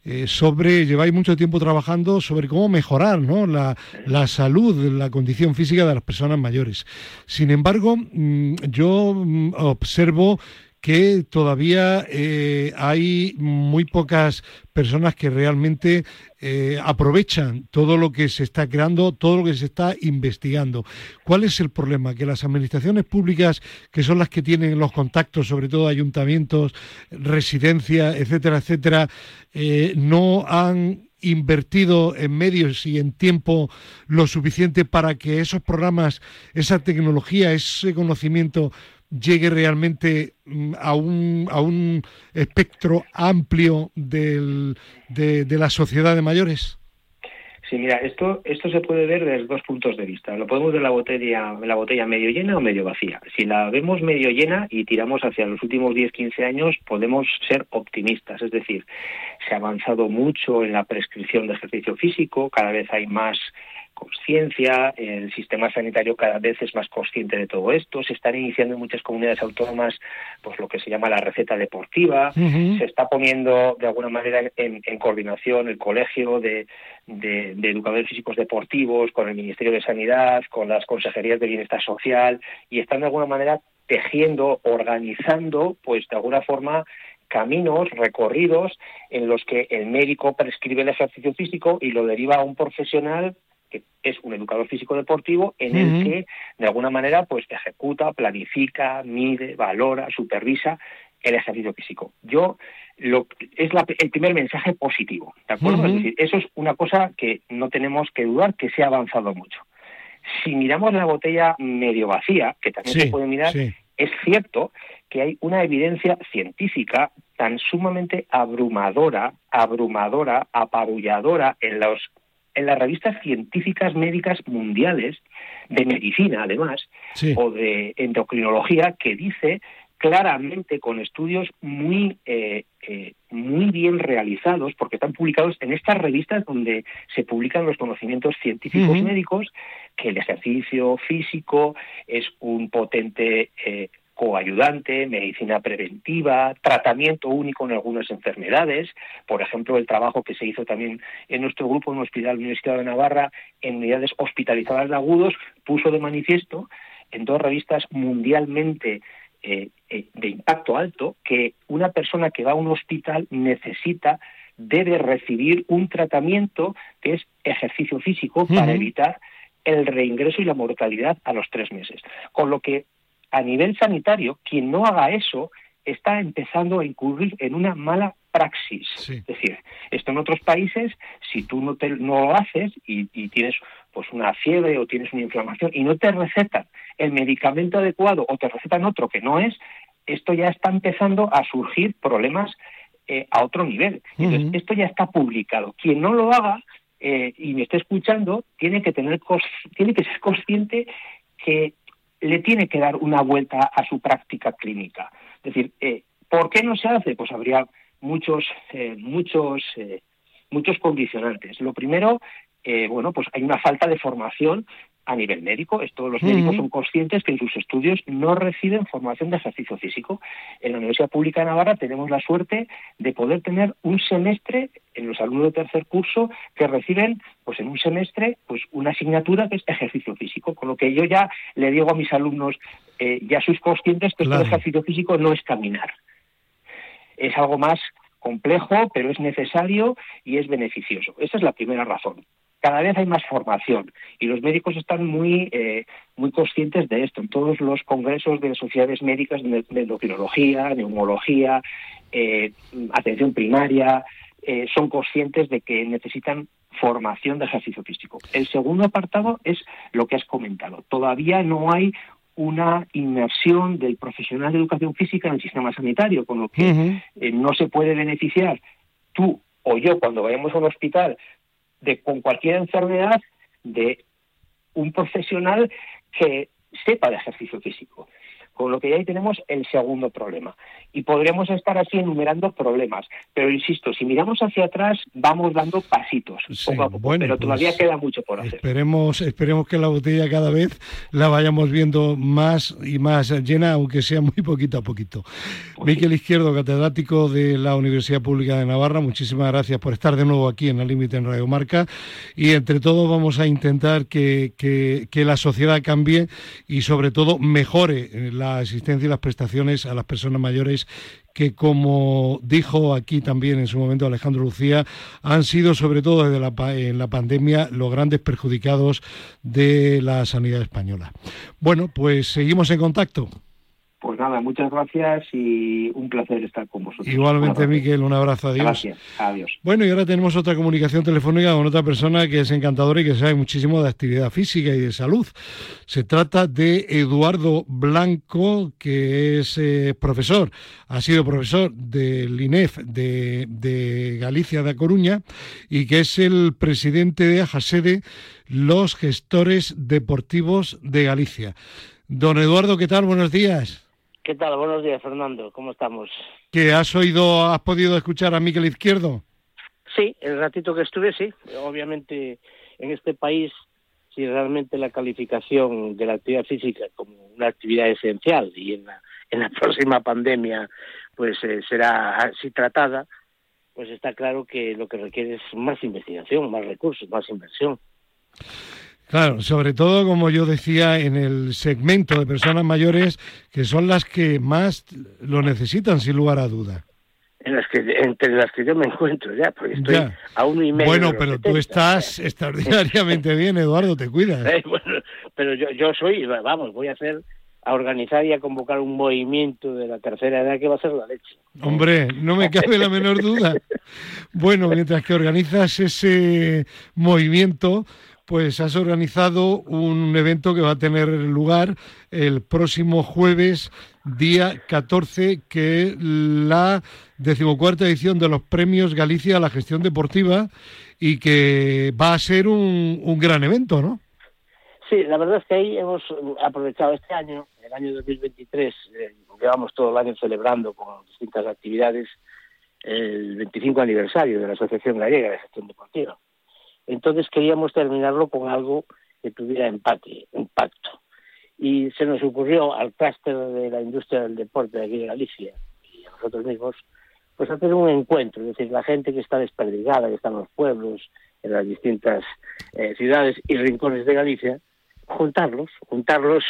eh, sobre, lleváis mucho tiempo trabajando sobre cómo mejorar ¿no? la, la, salud, la condición física de las personas mayores. Sin embargo, mm, yo mm, observo que todavía eh, hay muy pocas personas que realmente eh, aprovechan todo lo que se está creando, todo lo que se está investigando. ¿Cuál es el problema? Que las administraciones públicas, que son las que tienen los contactos, sobre todo ayuntamientos, residencias, etcétera, etcétera, eh, no han invertido en medios y en tiempo lo suficiente para que esos programas, esa tecnología, ese conocimiento llegue realmente mm, a un, a un espectro amplio del, de, la sociedad de mayores? Sí, mira, esto, esto se puede ver desde dos puntos de vista. Lo podemos ver la botella, la botella medio llena o medio vacía. Si la vemos medio llena y tiramos hacia los últimos 10, 15 años, podemos ser optimistas. Es decir, se ha avanzado mucho en la prescripción de ejercicio físico, cada vez hay más conciencia, el sistema sanitario cada vez es más consciente de todo esto, se están iniciando en muchas comunidades autónomas pues lo que se llama la receta deportiva, se está poniendo de alguna manera en, coordinación el colegio de, de, educadores físicos deportivos con el Ministerio de Sanidad, con las consejerías de bienestar social y están de alguna manera tejiendo, organizando, pues de alguna forma caminos, recorridos en los que el médico prescribe el ejercicio físico y lo deriva a un profesional que es un educador físico deportivo en el que de alguna manera pues ejecuta, planifica, mide, valora, supervisa el ejercicio físico. Yo lo, es el primer mensaje positivo, ¿de acuerdo? Es decir, eso es una cosa que no tenemos que dudar que se ha avanzado mucho. si miramos la botella medio vacía, que también se puede mirar, es cierto que hay una evidencia científica tan sumamente abrumadora, abrumadora, apabulladora en los en las revistas científicas médicas mundiales de medicina, además, o de endocrinología, que dice claramente con estudios muy eh, eh, muy bien realizados porque están publicados en estas revistas donde se publican los conocimientos científicos médicos que el ejercicio físico es un potente eh, coayudante, medicina preventiva, tratamiento único en algunas enfermedades, por ejemplo, el trabajo que se hizo también en nuestro grupo en el Hospital Universitario de Navarra en unidades hospitalizadas de agudos, puso de manifiesto en dos revistas mundialmente eh, eh, de impacto alto que una persona que va a un hospital necesita, debe recibir un tratamiento que es ejercicio físico para evitar el reingreso y la mortalidad a los tres meses. Con lo que a nivel sanitario, quien no haga eso está empezando a incurrir en una mala praxis. Es decir, esto en otros países, si tú no, te, no lo haces y, tienes pues una fiebre o tienes una inflamación y no te recetan el medicamento adecuado o te recetan otro que no es, esto ya está empezando a surgir problemas eh, a otro nivel. Entonces, esto ya está publicado. Quien no lo haga eh, y me esté escuchando tiene que tener tiene que ser consciente que le tiene que dar una vuelta a su práctica clínica. Es decir, eh, ¿por qué no se hace? Pues habría muchos, eh, muchos, eh, muchos condicionantes. Lo primero, bueno, pues hay una falta de formación a nivel médico. Todos los médicos son conscientes que en sus estudios no reciben formación de ejercicio físico. En la Universidad Pública de Navarra tenemos la suerte de poder tener un semestre en los alumnos de tercer curso que reciben, pues en un semestre, pues una asignatura que es ejercicio físico. Con lo que yo ya le digo a mis alumnos, eh, ya sois conscientes que el ejercicio físico no es caminar. Es algo más complejo, pero es necesario y es beneficioso. Esa es la primera razón cada vez hay más formación y los médicos están muy, eh, muy conscientes de esto. En todos los congresos de sociedades médicas de, endocrinología, neumología, eh, atención primaria, eh, son conscientes de que necesitan formación de ejercicio físico. El segundo apartado es lo que has comentado. Todavía no hay una inmersión del profesional de educación física en el sistema sanitario, con lo que no se puede beneficiar tú o yo cuando vayamos a un hospital de con cualquier enfermedad de un profesional que sepa de ejercicio físico. Con lo que ahí tenemos el segundo problema. Y podríamos estar así enumerando problemas. Pero insisto, si miramos hacia atrás, vamos dando pasitos, poco a poco. pero todavía pues queda mucho por hacer. Esperemos, esperemos que la botella cada vez la vayamos viendo más y más llena, aunque sea muy poquito a poquito. Pues Miquel Izquierdo, catedrático de la Universidad Pública de Navarra, muchísimas gracias por estar de nuevo aquí en el límite en Radio Marca. Y entre todos vamos a intentar que, que, que la sociedad cambie y sobre todo mejore la asistencia y las prestaciones a las personas mayores que, como dijo aquí también en su momento Alejandro Lucía, han sido sobre todo desde la, en la pandemia los grandes perjudicados de la sanidad española. Bueno, pues seguimos en contacto. Pues nada, muchas gracias y un placer estar con vosotros. Igualmente, Miquel, un abrazo, adiós. Gracias, adiós. Bueno, y ahora tenemos otra comunicación telefónica con otra persona que es encantadora y que sabe muchísimo de actividad física y de salud. Se trata de Eduardo Blanco, que es eh, profesor, ha sido profesor del INEF de, de Galicia de Coruña y que es el presidente de AJASEDE, los gestores deportivos de Galicia. Don Eduardo, ¿qué tal? Buenos días. ¿Qué tal? Buenos días, Fernando. ¿Cómo estamos? ¿Qué has oído, has podido escuchar a Miquel Izquierdo? Sí, el ratito que estuve, sí. Obviamente, en este país, si realmente la calificación de la actividad física como una actividad esencial y en la, en la *laughs* próxima pandemia, pues eh, será así tratada, pues está claro que lo que requiere es más investigación, más recursos, más inversión. Claro, sobre todo, como yo decía, en el segmento de personas mayores que son las que más lo necesitan, sin lugar a duda. En las que, entre las que yo me encuentro ya, porque estoy a uno y medio. Bueno, pero tú estás extraordinariamente bien, Eduardo, te cuidas. *laughs* Eh, bueno, pero yo, yo soy, vamos, voy a hacer a organizar y a convocar un movimiento de la tercera edad que va a ser la leche. Hombre, no me cabe la menor duda. *laughs* Bueno, mientras que organizas ese movimiento, pues has organizado un evento que va a tener lugar el próximo jueves, día 14, que es la decimocuarta edición de los Premios Galicia a la Gestión Deportiva y que va a ser un, un gran evento, ¿no? Sí, la verdad es que ahí hemos aprovechado este año, el año 2023, eh, llevamos todo el año celebrando con distintas actividades el 25 aniversario de la Asociación Gallega de Gestión Deportiva. Entonces queríamos terminarlo con algo que tuviera empate, impacto. Y se nos ocurrió al clúster de la industria del deporte de aquí de Galicia y a nosotros mismos, pues hacer un encuentro, es decir, la gente que está desperdigada, que está en los pueblos, en las distintas eh, ciudades y rincones de Galicia, juntarlos, juntarlos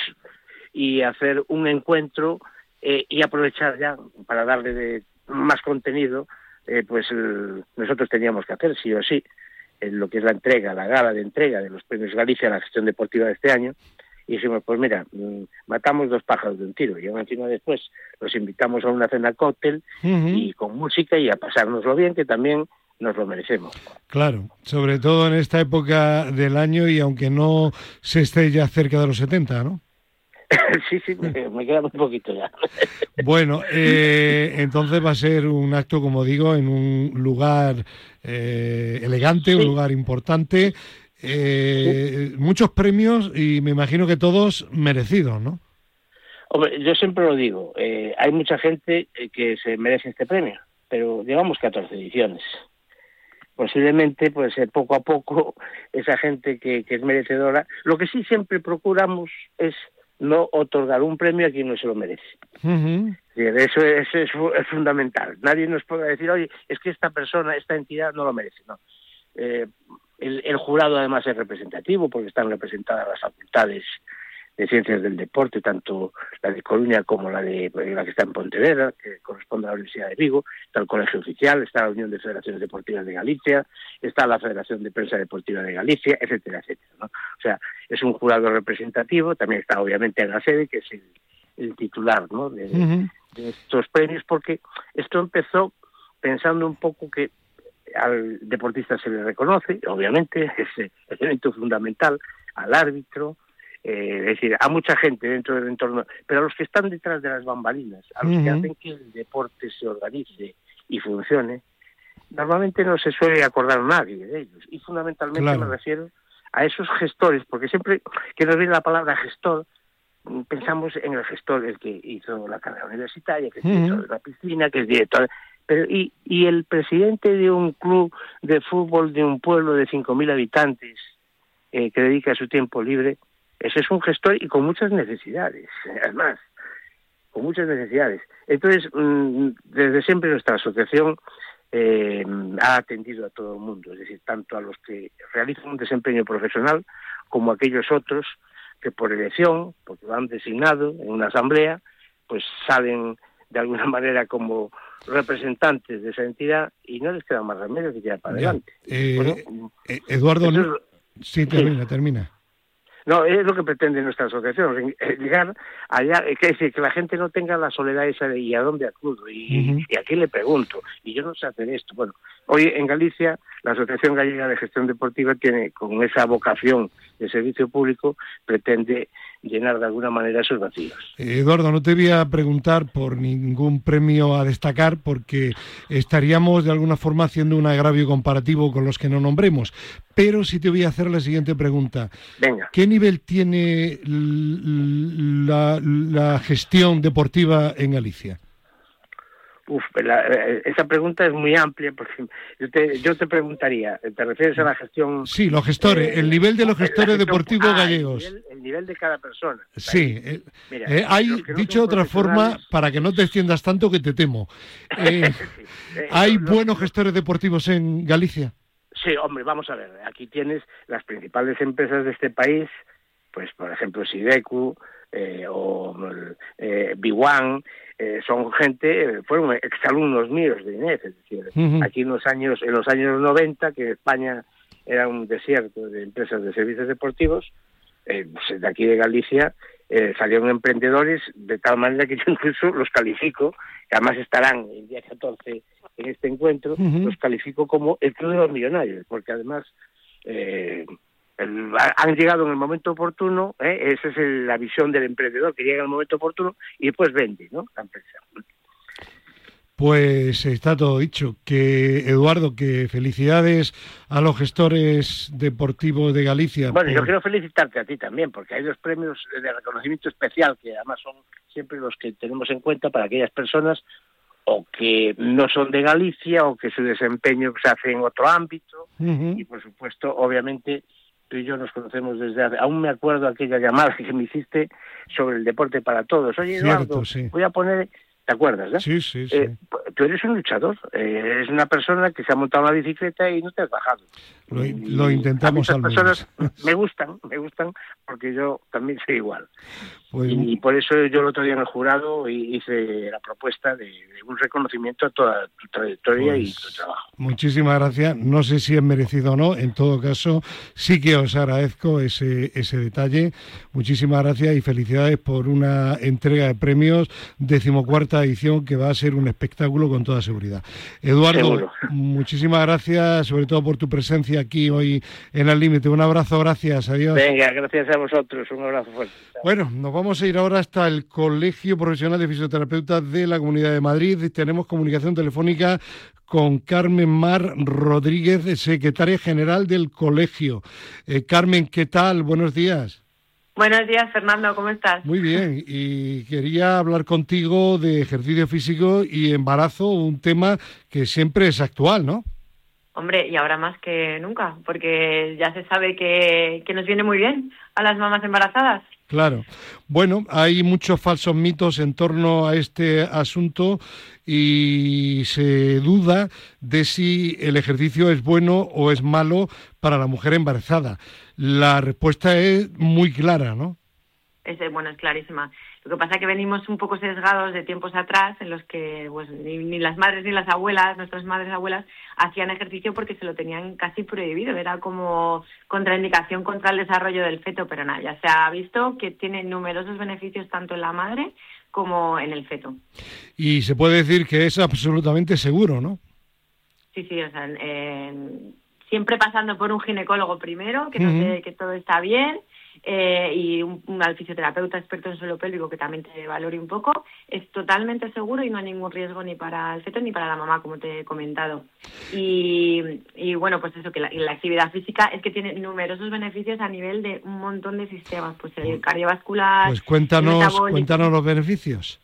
y hacer un encuentro eh, y aprovechar ya para darle de más contenido, eh, pues nosotros teníamos que hacer sí o sí en lo que es la entrega, la gala de entrega de los premios Galicia a la gestión deportiva de este año, y dijimos, pues mira, mm, matamos dos pájaros de un tiro, y encima después los invitamos a una cena cóctel y con música y a pasárnoslo bien, que también nos lo merecemos. Claro, sobre todo en esta época del año y aunque no se esté ya cerca de los 70, ¿no? *laughs* sí, sí, me, queda muy poquito ya. *laughs* bueno, eh, entonces va a ser un acto, como digo, en un lugar eh, elegante, un lugar importante. Eh, muchos premios y me imagino que todos merecidos, ¿no? Hombre, yo siempre lo digo, hay mucha gente que se merece este premio, pero llevamos 14 ediciones. Posiblemente, pues poco a poco, *laughs* esa gente que es merecedora, lo que sí siempre procuramos es no otorgar un premio a quien no se lo merece. Eso, es, es, fundamental. Nadie nos puede decir, oye, es que esta persona, esta entidad no lo merece. No. Eh, el, el, jurado además es representativo porque están representadas las facultades de Ciencias del Deporte, tanto la de Coruña como la de la que está en Pontevedra, que corresponde a la Universidad de Vigo, está el Colegio Oficial, está la Unión de Federaciones Deportivas de Galicia, está la Federación de Prensa Deportiva de Galicia, etcétera, etcétera. ¿no? O sea, es un jurado representativo, también está obviamente en la sede, que es el, titular ¿no? de, estos premios, porque esto empezó pensando un poco que al deportista se le reconoce, obviamente, *laughs* es el elemento fundamental, al árbitro, eh, es decir, a mucha gente dentro del entorno, pero a los que están detrás de las bambalinas, a los que hacen que el deporte se organice y funcione, normalmente no se suele acordar nadie de ellos. Y fundamentalmente me refiero a esos gestores, porque siempre que nos viene la palabra gestor, pensamos en el gestor, el que hizo la carrera universitaria, que es director de la piscina, que es director. Pero, y, y el presidente de un club de fútbol de un pueblo de 5.000 habitantes eh, que dedica su tiempo libre, ese es un gestor y con muchas necesidades, además, con muchas necesidades. Entonces, mm, desde siempre nuestra asociación eh, ha atendido a todo el mundo, es decir, tanto a los que realizan un desempeño profesional como a aquellos otros que por elección, porque lo han designado en una asamblea, pues salen de alguna *laughs* manera como representantes de esa entidad y no les queda más remedio que tirar para adelante. Eh, eh, Eduardo, sí, termina, termina. No, es lo que pretende nuestra asociación, eh, llegar allá, es decir, que la gente no tenga la soledad esa de ¿y a dónde acudo? Y, y a quién le pregunto? Y yo no sé hacer esto. Bueno, hoy en Galicia la Asociación Gallega de Gestión Deportiva tiene, con esa vocación de servicio público, pretende llenar de alguna manera esos vacíos. Eduardo, no te voy a preguntar por ningún premio a destacar porque estaríamos de alguna forma haciendo un agravio comparativo con los que no nombremos, pero sí te voy a hacer la siguiente pregunta. Venga. ¿Qué nivel tiene la gestión deportiva en Galicia? Uf, eh, esa pregunta es muy amplia porque yo te, yo te preguntaría, ¿te refieres a la gestión? Sí, los gestores, el nivel de los gestores deportivos ah, gallegos. El nivel, de cada persona. Sí, eh, eh, hay, dicho de otra forma, para que no te extiendas tanto que te temo, *laughs* ¿hay buenos gestores deportivos en Galicia? Sí, hombre, vamos a ver, aquí tienes las principales empresas de este país, pues por ejemplo Sidecu o eh, B1, eh, son gente, fueron exalumnos míos de INEF, es decir, aquí en los años, en los años 90, que España era un desierto de empresas de servicios deportivos, eh, pues, de aquí de Galicia eh, salieron emprendedores de tal manera que yo incluso los califico, que además estarán el día 14 en este encuentro, los califico como el Club de los Millonarios, porque además han llegado en el momento oportuno, ¿eh? esa es la visión del emprendedor, que llega en el momento oportuno y después vende ¿no? la empresa. Pues está todo dicho. Que Eduardo, que felicidades a los gestores deportivos de Galicia. Bueno, yo quiero felicitarte a ti también, porque hay dos premios de reconocimiento especial que además son siempre los que tenemos en cuenta para aquellas personas o que no son de Galicia o que su desempeño se hace en otro ámbito y por supuesto obviamente tú y yo nos conocemos desde hace, aún me acuerdo aquella llamada *laughs* que me hiciste sobre el deporte para todos. Oye Eduardo voy a poner ¿Te acuerdas? Eh? Sí, sí, sí. Eh, tú eres un luchador, eh, eres una persona que se ha montado una bicicleta y no te has bajado. Lo, intentamos a personas me gustan, me gustan porque yo también soy igual. Pues y por eso yo el otro día en el jurado hice la propuesta de, un reconocimiento a toda tu trayectoria y pues tu trabajo. Muchísimas gracias. No sé si es merecido o no. En todo caso, sí que os agradezco ese, ese detalle. Muchísimas gracias y felicidades por una entrega de premios decimocuarta edición que va a ser un espectáculo con toda seguridad. Eduardo, muchísimas gracias sobre todo por tu presencia aquí hoy en el límite. Un abrazo, gracias. Adiós. Venga, gracias a vosotros. Un abrazo fuerte. Bueno, nos vamos a ir ahora hasta el Colegio Profesional de Fisioterapeutas de la Comunidad de Madrid. Tenemos comunicación telefónica con Carmen Mar Rodríguez, secretaria general del colegio. Eh, Carmen, ¿qué tal? Buenos días. Buenos días, Fernando, ¿cómo estás? Muy bien, y quería hablar contigo de ejercicio físico y embarazo, un tema que siempre es actual, ¿no? Hombre, y ahora más que nunca, porque ya se sabe que, que nos viene muy bien a las mamás embarazadas. Claro. Bueno, hay muchos falsos mitos en torno a este asunto y se duda de si el ejercicio es bueno o es malo para la mujer embarazada. La respuesta es muy clara, ¿no? Es, bueno, es clarísima. Lo que pasa es que venimos un poco sesgados de tiempos atrás en los que pues, ni, las madres ni las abuelas, nuestras madres abuelas, hacían ejercicio porque se lo tenían casi prohibido. Era como contraindicación contra el desarrollo del feto, pero nada, ya se ha visto que tiene numerosos beneficios tanto en la madre como en el feto. Y se puede decir que es absolutamente seguro, ¿no? Sí, sí, o sea, siempre pasando por un ginecólogo primero, que, no que todo está bien, eh, y un, fisioterapeuta experto en suelo pélvico que también te valore un poco, es totalmente seguro y no hay ningún riesgo ni para el feto ni para la mamá, como te he comentado. Y, y bueno, pues eso, que la, actividad física es que tiene numerosos beneficios a nivel de un montón de sistemas, pues el cardiovascular. Pues cuéntanos, cuéntanos los beneficios.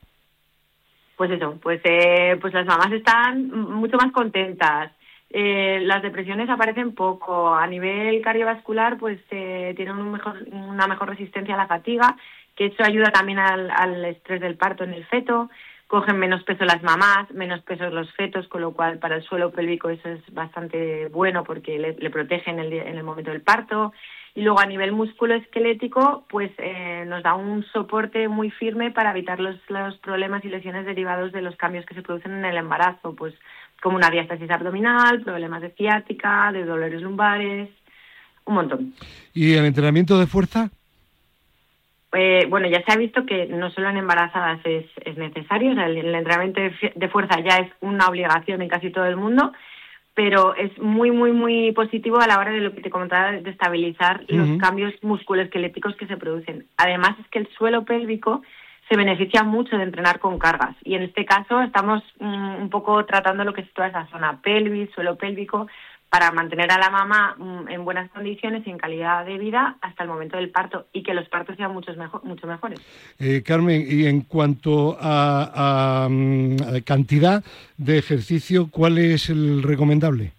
Pues eso, pues, eh, pues las mamás están mucho más contentas, eh, las depresiones aparecen poco. A nivel cardiovascular, pues eh, tienen un mejor, una mejor resistencia a la fatiga, que eso ayuda también al, estrés del parto en el feto. Cogen menos peso las mamás, menos peso los fetos, con lo cual para el suelo pélvico eso es bastante bueno porque le, protege en el, en el momento del parto. Y luego a nivel músculo-esquelético, pues eh, nos da un soporte muy firme para evitar los, los problemas y lesiones derivados de los cambios que se producen en el embarazo, pues como una diástasis abdominal, problemas de ciática, de dolores lumbares, un montón. ¿Y el entrenamiento de fuerza? Eh, bueno, ya se ha visto que no solo en embarazadas es, es necesario, o sea, el, entrenamiento de, fuerza ya es una obligación en casi todo el mundo, pero es muy, muy, muy positivo a la hora de lo que te comentaba, de estabilizar los cambios musculoesqueléticos que se producen. Además, es que el suelo pélvico se beneficia mucho de entrenar con cargas. Y en este caso estamos mm, un poco tratando lo que es toda esa zona pelvis, suelo pélvico, para mantener a la mamá mm, en buenas condiciones y en calidad de vida hasta el momento del parto y que los partos sean muchos mejor, mucho mejores. Eh, Carmen, y en cuanto a, mm, a cantidad de ejercicio, ¿cuál es el recomendable?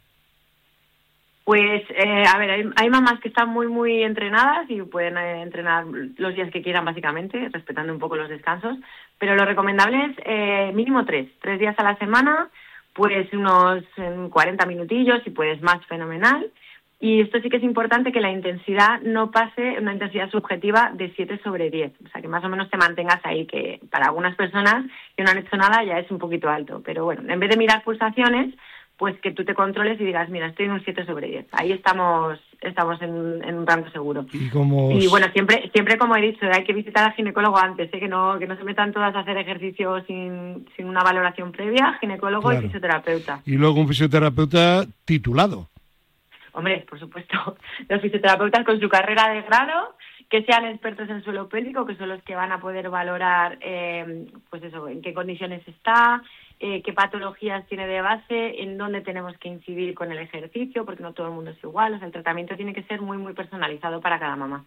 Pues, eh, a ver, hay, mamás que están muy, muy entrenadas y pueden eh, entrenar los días que quieran, básicamente, respetando un poco los descansos. Pero lo recomendable es eh, mínimo tres, tres días a la semana, pues unos 40 minutillos, si puedes más, fenomenal. Y esto sí que es importante que la intensidad no pase una intensidad subjetiva de 7 sobre 10. O sea, que más o menos te mantengas ahí, que para algunas personas que no han hecho nada ya es un poquito alto. Pero bueno, en vez de mirar pulsaciones, pues que tú te controles y digas, mira, estoy en un 7 sobre 10. Ahí estamos estamos en, un rango seguro. Y, como... y bueno, siempre siempre como he dicho, hay que visitar al ginecólogo antes, ¿eh? que no que no se metan todas a hacer ejercicio sin, sin una valoración previa, ginecólogo y fisioterapeuta. Y luego un fisioterapeuta titulado. hombre, por supuesto, *laughs* los fisioterapeutas con su carrera de grado, que sean expertos en suelo pélvico, que son los que van a poder valorar, eh, pues eso, en qué condiciones está, eh, qué patologías tiene de base, en dónde tenemos que incidir con el ejercicio, porque no todo el mundo es igual. O sea, el tratamiento tiene que ser muy, muy personalizado para cada mamá.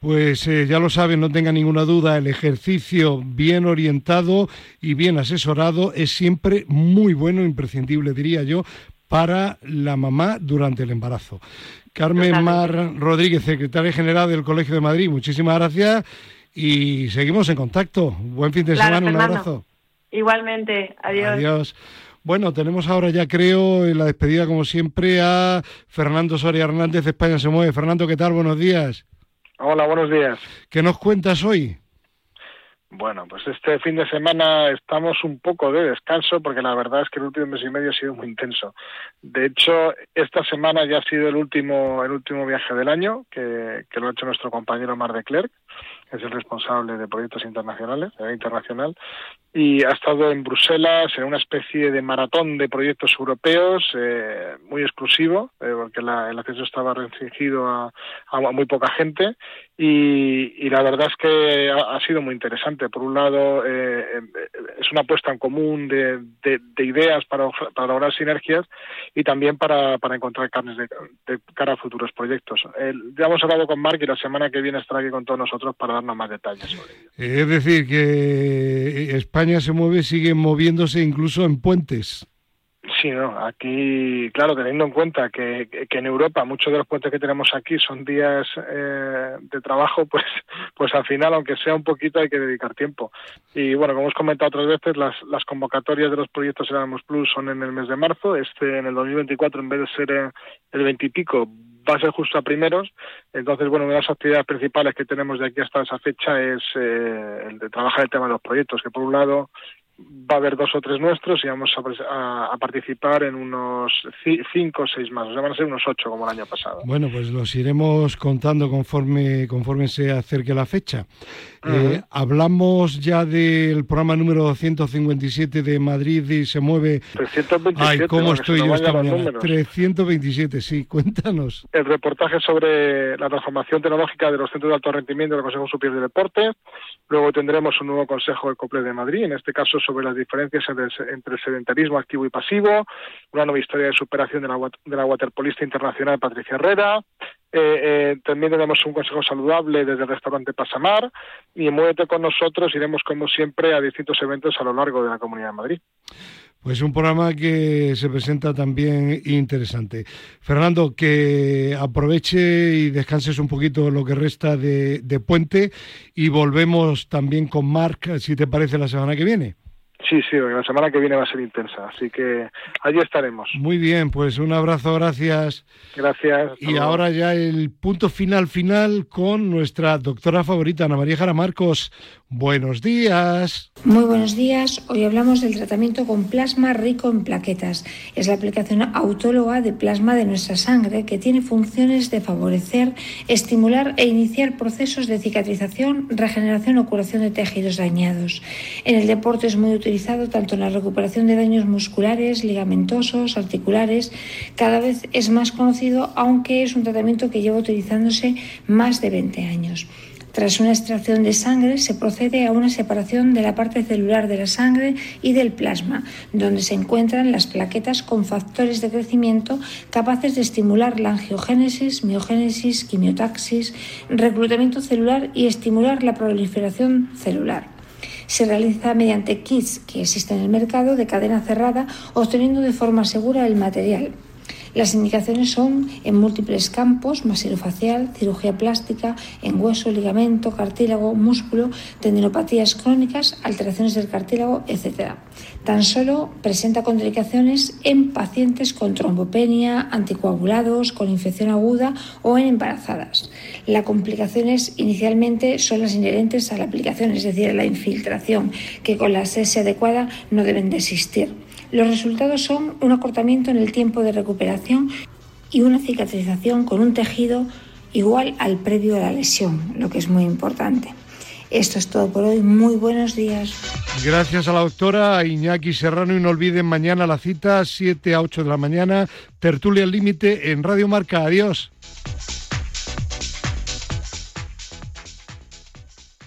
Pues eh, ya lo saben, no tenga ninguna duda, el ejercicio bien orientado y bien asesorado es siempre muy bueno, imprescindible, diría yo, para la mamá durante el embarazo. Carmen Mar Rodríguez, secretaria general del Colegio de Madrid, muchísimas gracias y seguimos en contacto. Buen fin de semana, un abrazo. Igualmente, adiós. Adiós. Bueno, tenemos ahora ya creo en la despedida como siempre a Fernando Soria Hernández de España se mueve. Fernando, ¿qué tal? Buenos días. Hola, buenos días. ¿Qué nos cuentas hoy? Bueno, pues este fin de semana estamos un poco de descanso porque la verdad es que el último mes y medio ha sido muy intenso. De hecho, esta semana ya ha sido el último el último viaje del año que, que lo ha hecho nuestro compañero Mar de Clerc es el responsable de proyectos internacionales, de internacional, y ha estado en Bruselas en una especie de maratón de proyectos europeos eh, muy exclusivo, eh, porque la, el acceso estaba restringido a, a, muy poca gente, y, y la verdad es que ha, sido muy interesante. Por un lado, eh, es una puesta en común de, de, de ideas para, lograr sinergias y también para, encontrar carnes de, de, cara a futuros proyectos. ya hemos hablado con Mark y la semana que viene estará aquí con todos nosotros para darnos más detalles sobre ello. Es decir, que España se mueve, sigue moviéndose incluso en puentes. Sí, no, aquí, claro, teniendo en cuenta que, que, en Europa muchos de los puentes que tenemos aquí son días eh, de trabajo, *laughs* pues, pues al final, aunque sea un poquito, hay que dedicar tiempo. Y bueno, como hemos comentado otras veces, las, las convocatorias de los proyectos Erasmus Plus son en el mes de marzo. Este, en el 2024, en vez de ser eh, el 20 y pico, va a ser justo a primeros. Entonces, bueno, una de las actividades principales que tenemos de aquí hasta esa fecha es eh, el de trabajar el tema de los proyectos, que por un lado va a haber dos o tres nuestros y vamos a, a, participar en unos cinco o seis más, o sea, van a ser unos ocho como el año pasado. Bueno, pues los iremos contando conforme, conforme se acerque la fecha. Uh -huh. eh, hablamos ya del programa número 157 de Madrid y se mueve... 327. Ay, ¿cómo estoy yo esta mañana? 327, sí, cuéntanos. El reportaje sobre la transformación tecnológica de los centros de alto rendimiento del Consejo Superior de Deporte. Luego tendremos un nuevo Consejo de COPLE de Madrid, en este caso sobre las diferencias entre, el sedentarismo activo y pasivo, una nueva historia de superación de la, de la waterpolista internacional Patricia Herrera, eh, eh, también tenemos un consejo saludable desde el restaurante Pasamar y Muévete con nosotros iremos como siempre a distintos eventos a lo largo de la Comunidad de Madrid. Pues un programa que se presenta también interesante. Fernando, que aproveche y descanses un poquito lo que resta de, de puente y volvemos también con Marc, si te parece, la semana que viene. Sí, sí, la semana que viene va a ser intensa, así que allí estaremos. Muy bien, pues un abrazo, gracias. Gracias. Y luego. ahora ya el punto final final con nuestra doctora favorita, Ana María Jara Marcos. Buenos días. Muy buenos días. Hoy hablamos del tratamiento con plasma rico en plaquetas. Es la aplicación autóloga de plasma de nuestra sangre que tiene funciones de favorecer, estimular e iniciar procesos de cicatrización, regeneración o curación de tejidos dañados. En el deporte es muy utilizado tanto en la recuperación de daños musculares, ligamentosos, articulares. Cada vez es más conocido, aunque es un tratamiento que lleva utilizándose más de 20 años. Tras una extracción de sangre se procede a una separación de la parte celular de la sangre y del plasma, donde se encuentran las plaquetas con factores de crecimiento capaces de estimular la angiogénesis, miogénesis, quimiotaxis, reclutamiento celular y estimular la proliferación celular se realiza mediante kits que existen en el mercado de cadena cerrada, obteniendo de forma segura el material. Las indicaciones son en múltiples campos, masilofacial, cirugía plástica, en hueso, ligamento, cartílago, músculo, tendinopatías crónicas, alteraciones del cartílago, etc. Tan solo presenta contraindicaciones en pacientes con trombopenia, anticoagulados, con infección aguda o en embarazadas. Las complicaciones inicialmente son las inherentes a la aplicación, es decir, a la infiltración, que con la sese adecuada no deben de existir. Los resultados son un acortamiento en el tiempo de recuperación y una cicatrización con un tejido igual al previo a la lesión, lo que es muy importante. Esto es todo por hoy. Muy buenos días. Gracias a la doctora Iñaki Serrano y no olviden mañana la cita 7 a 8 de la mañana, tertulia límite en Radio Marca. Adiós.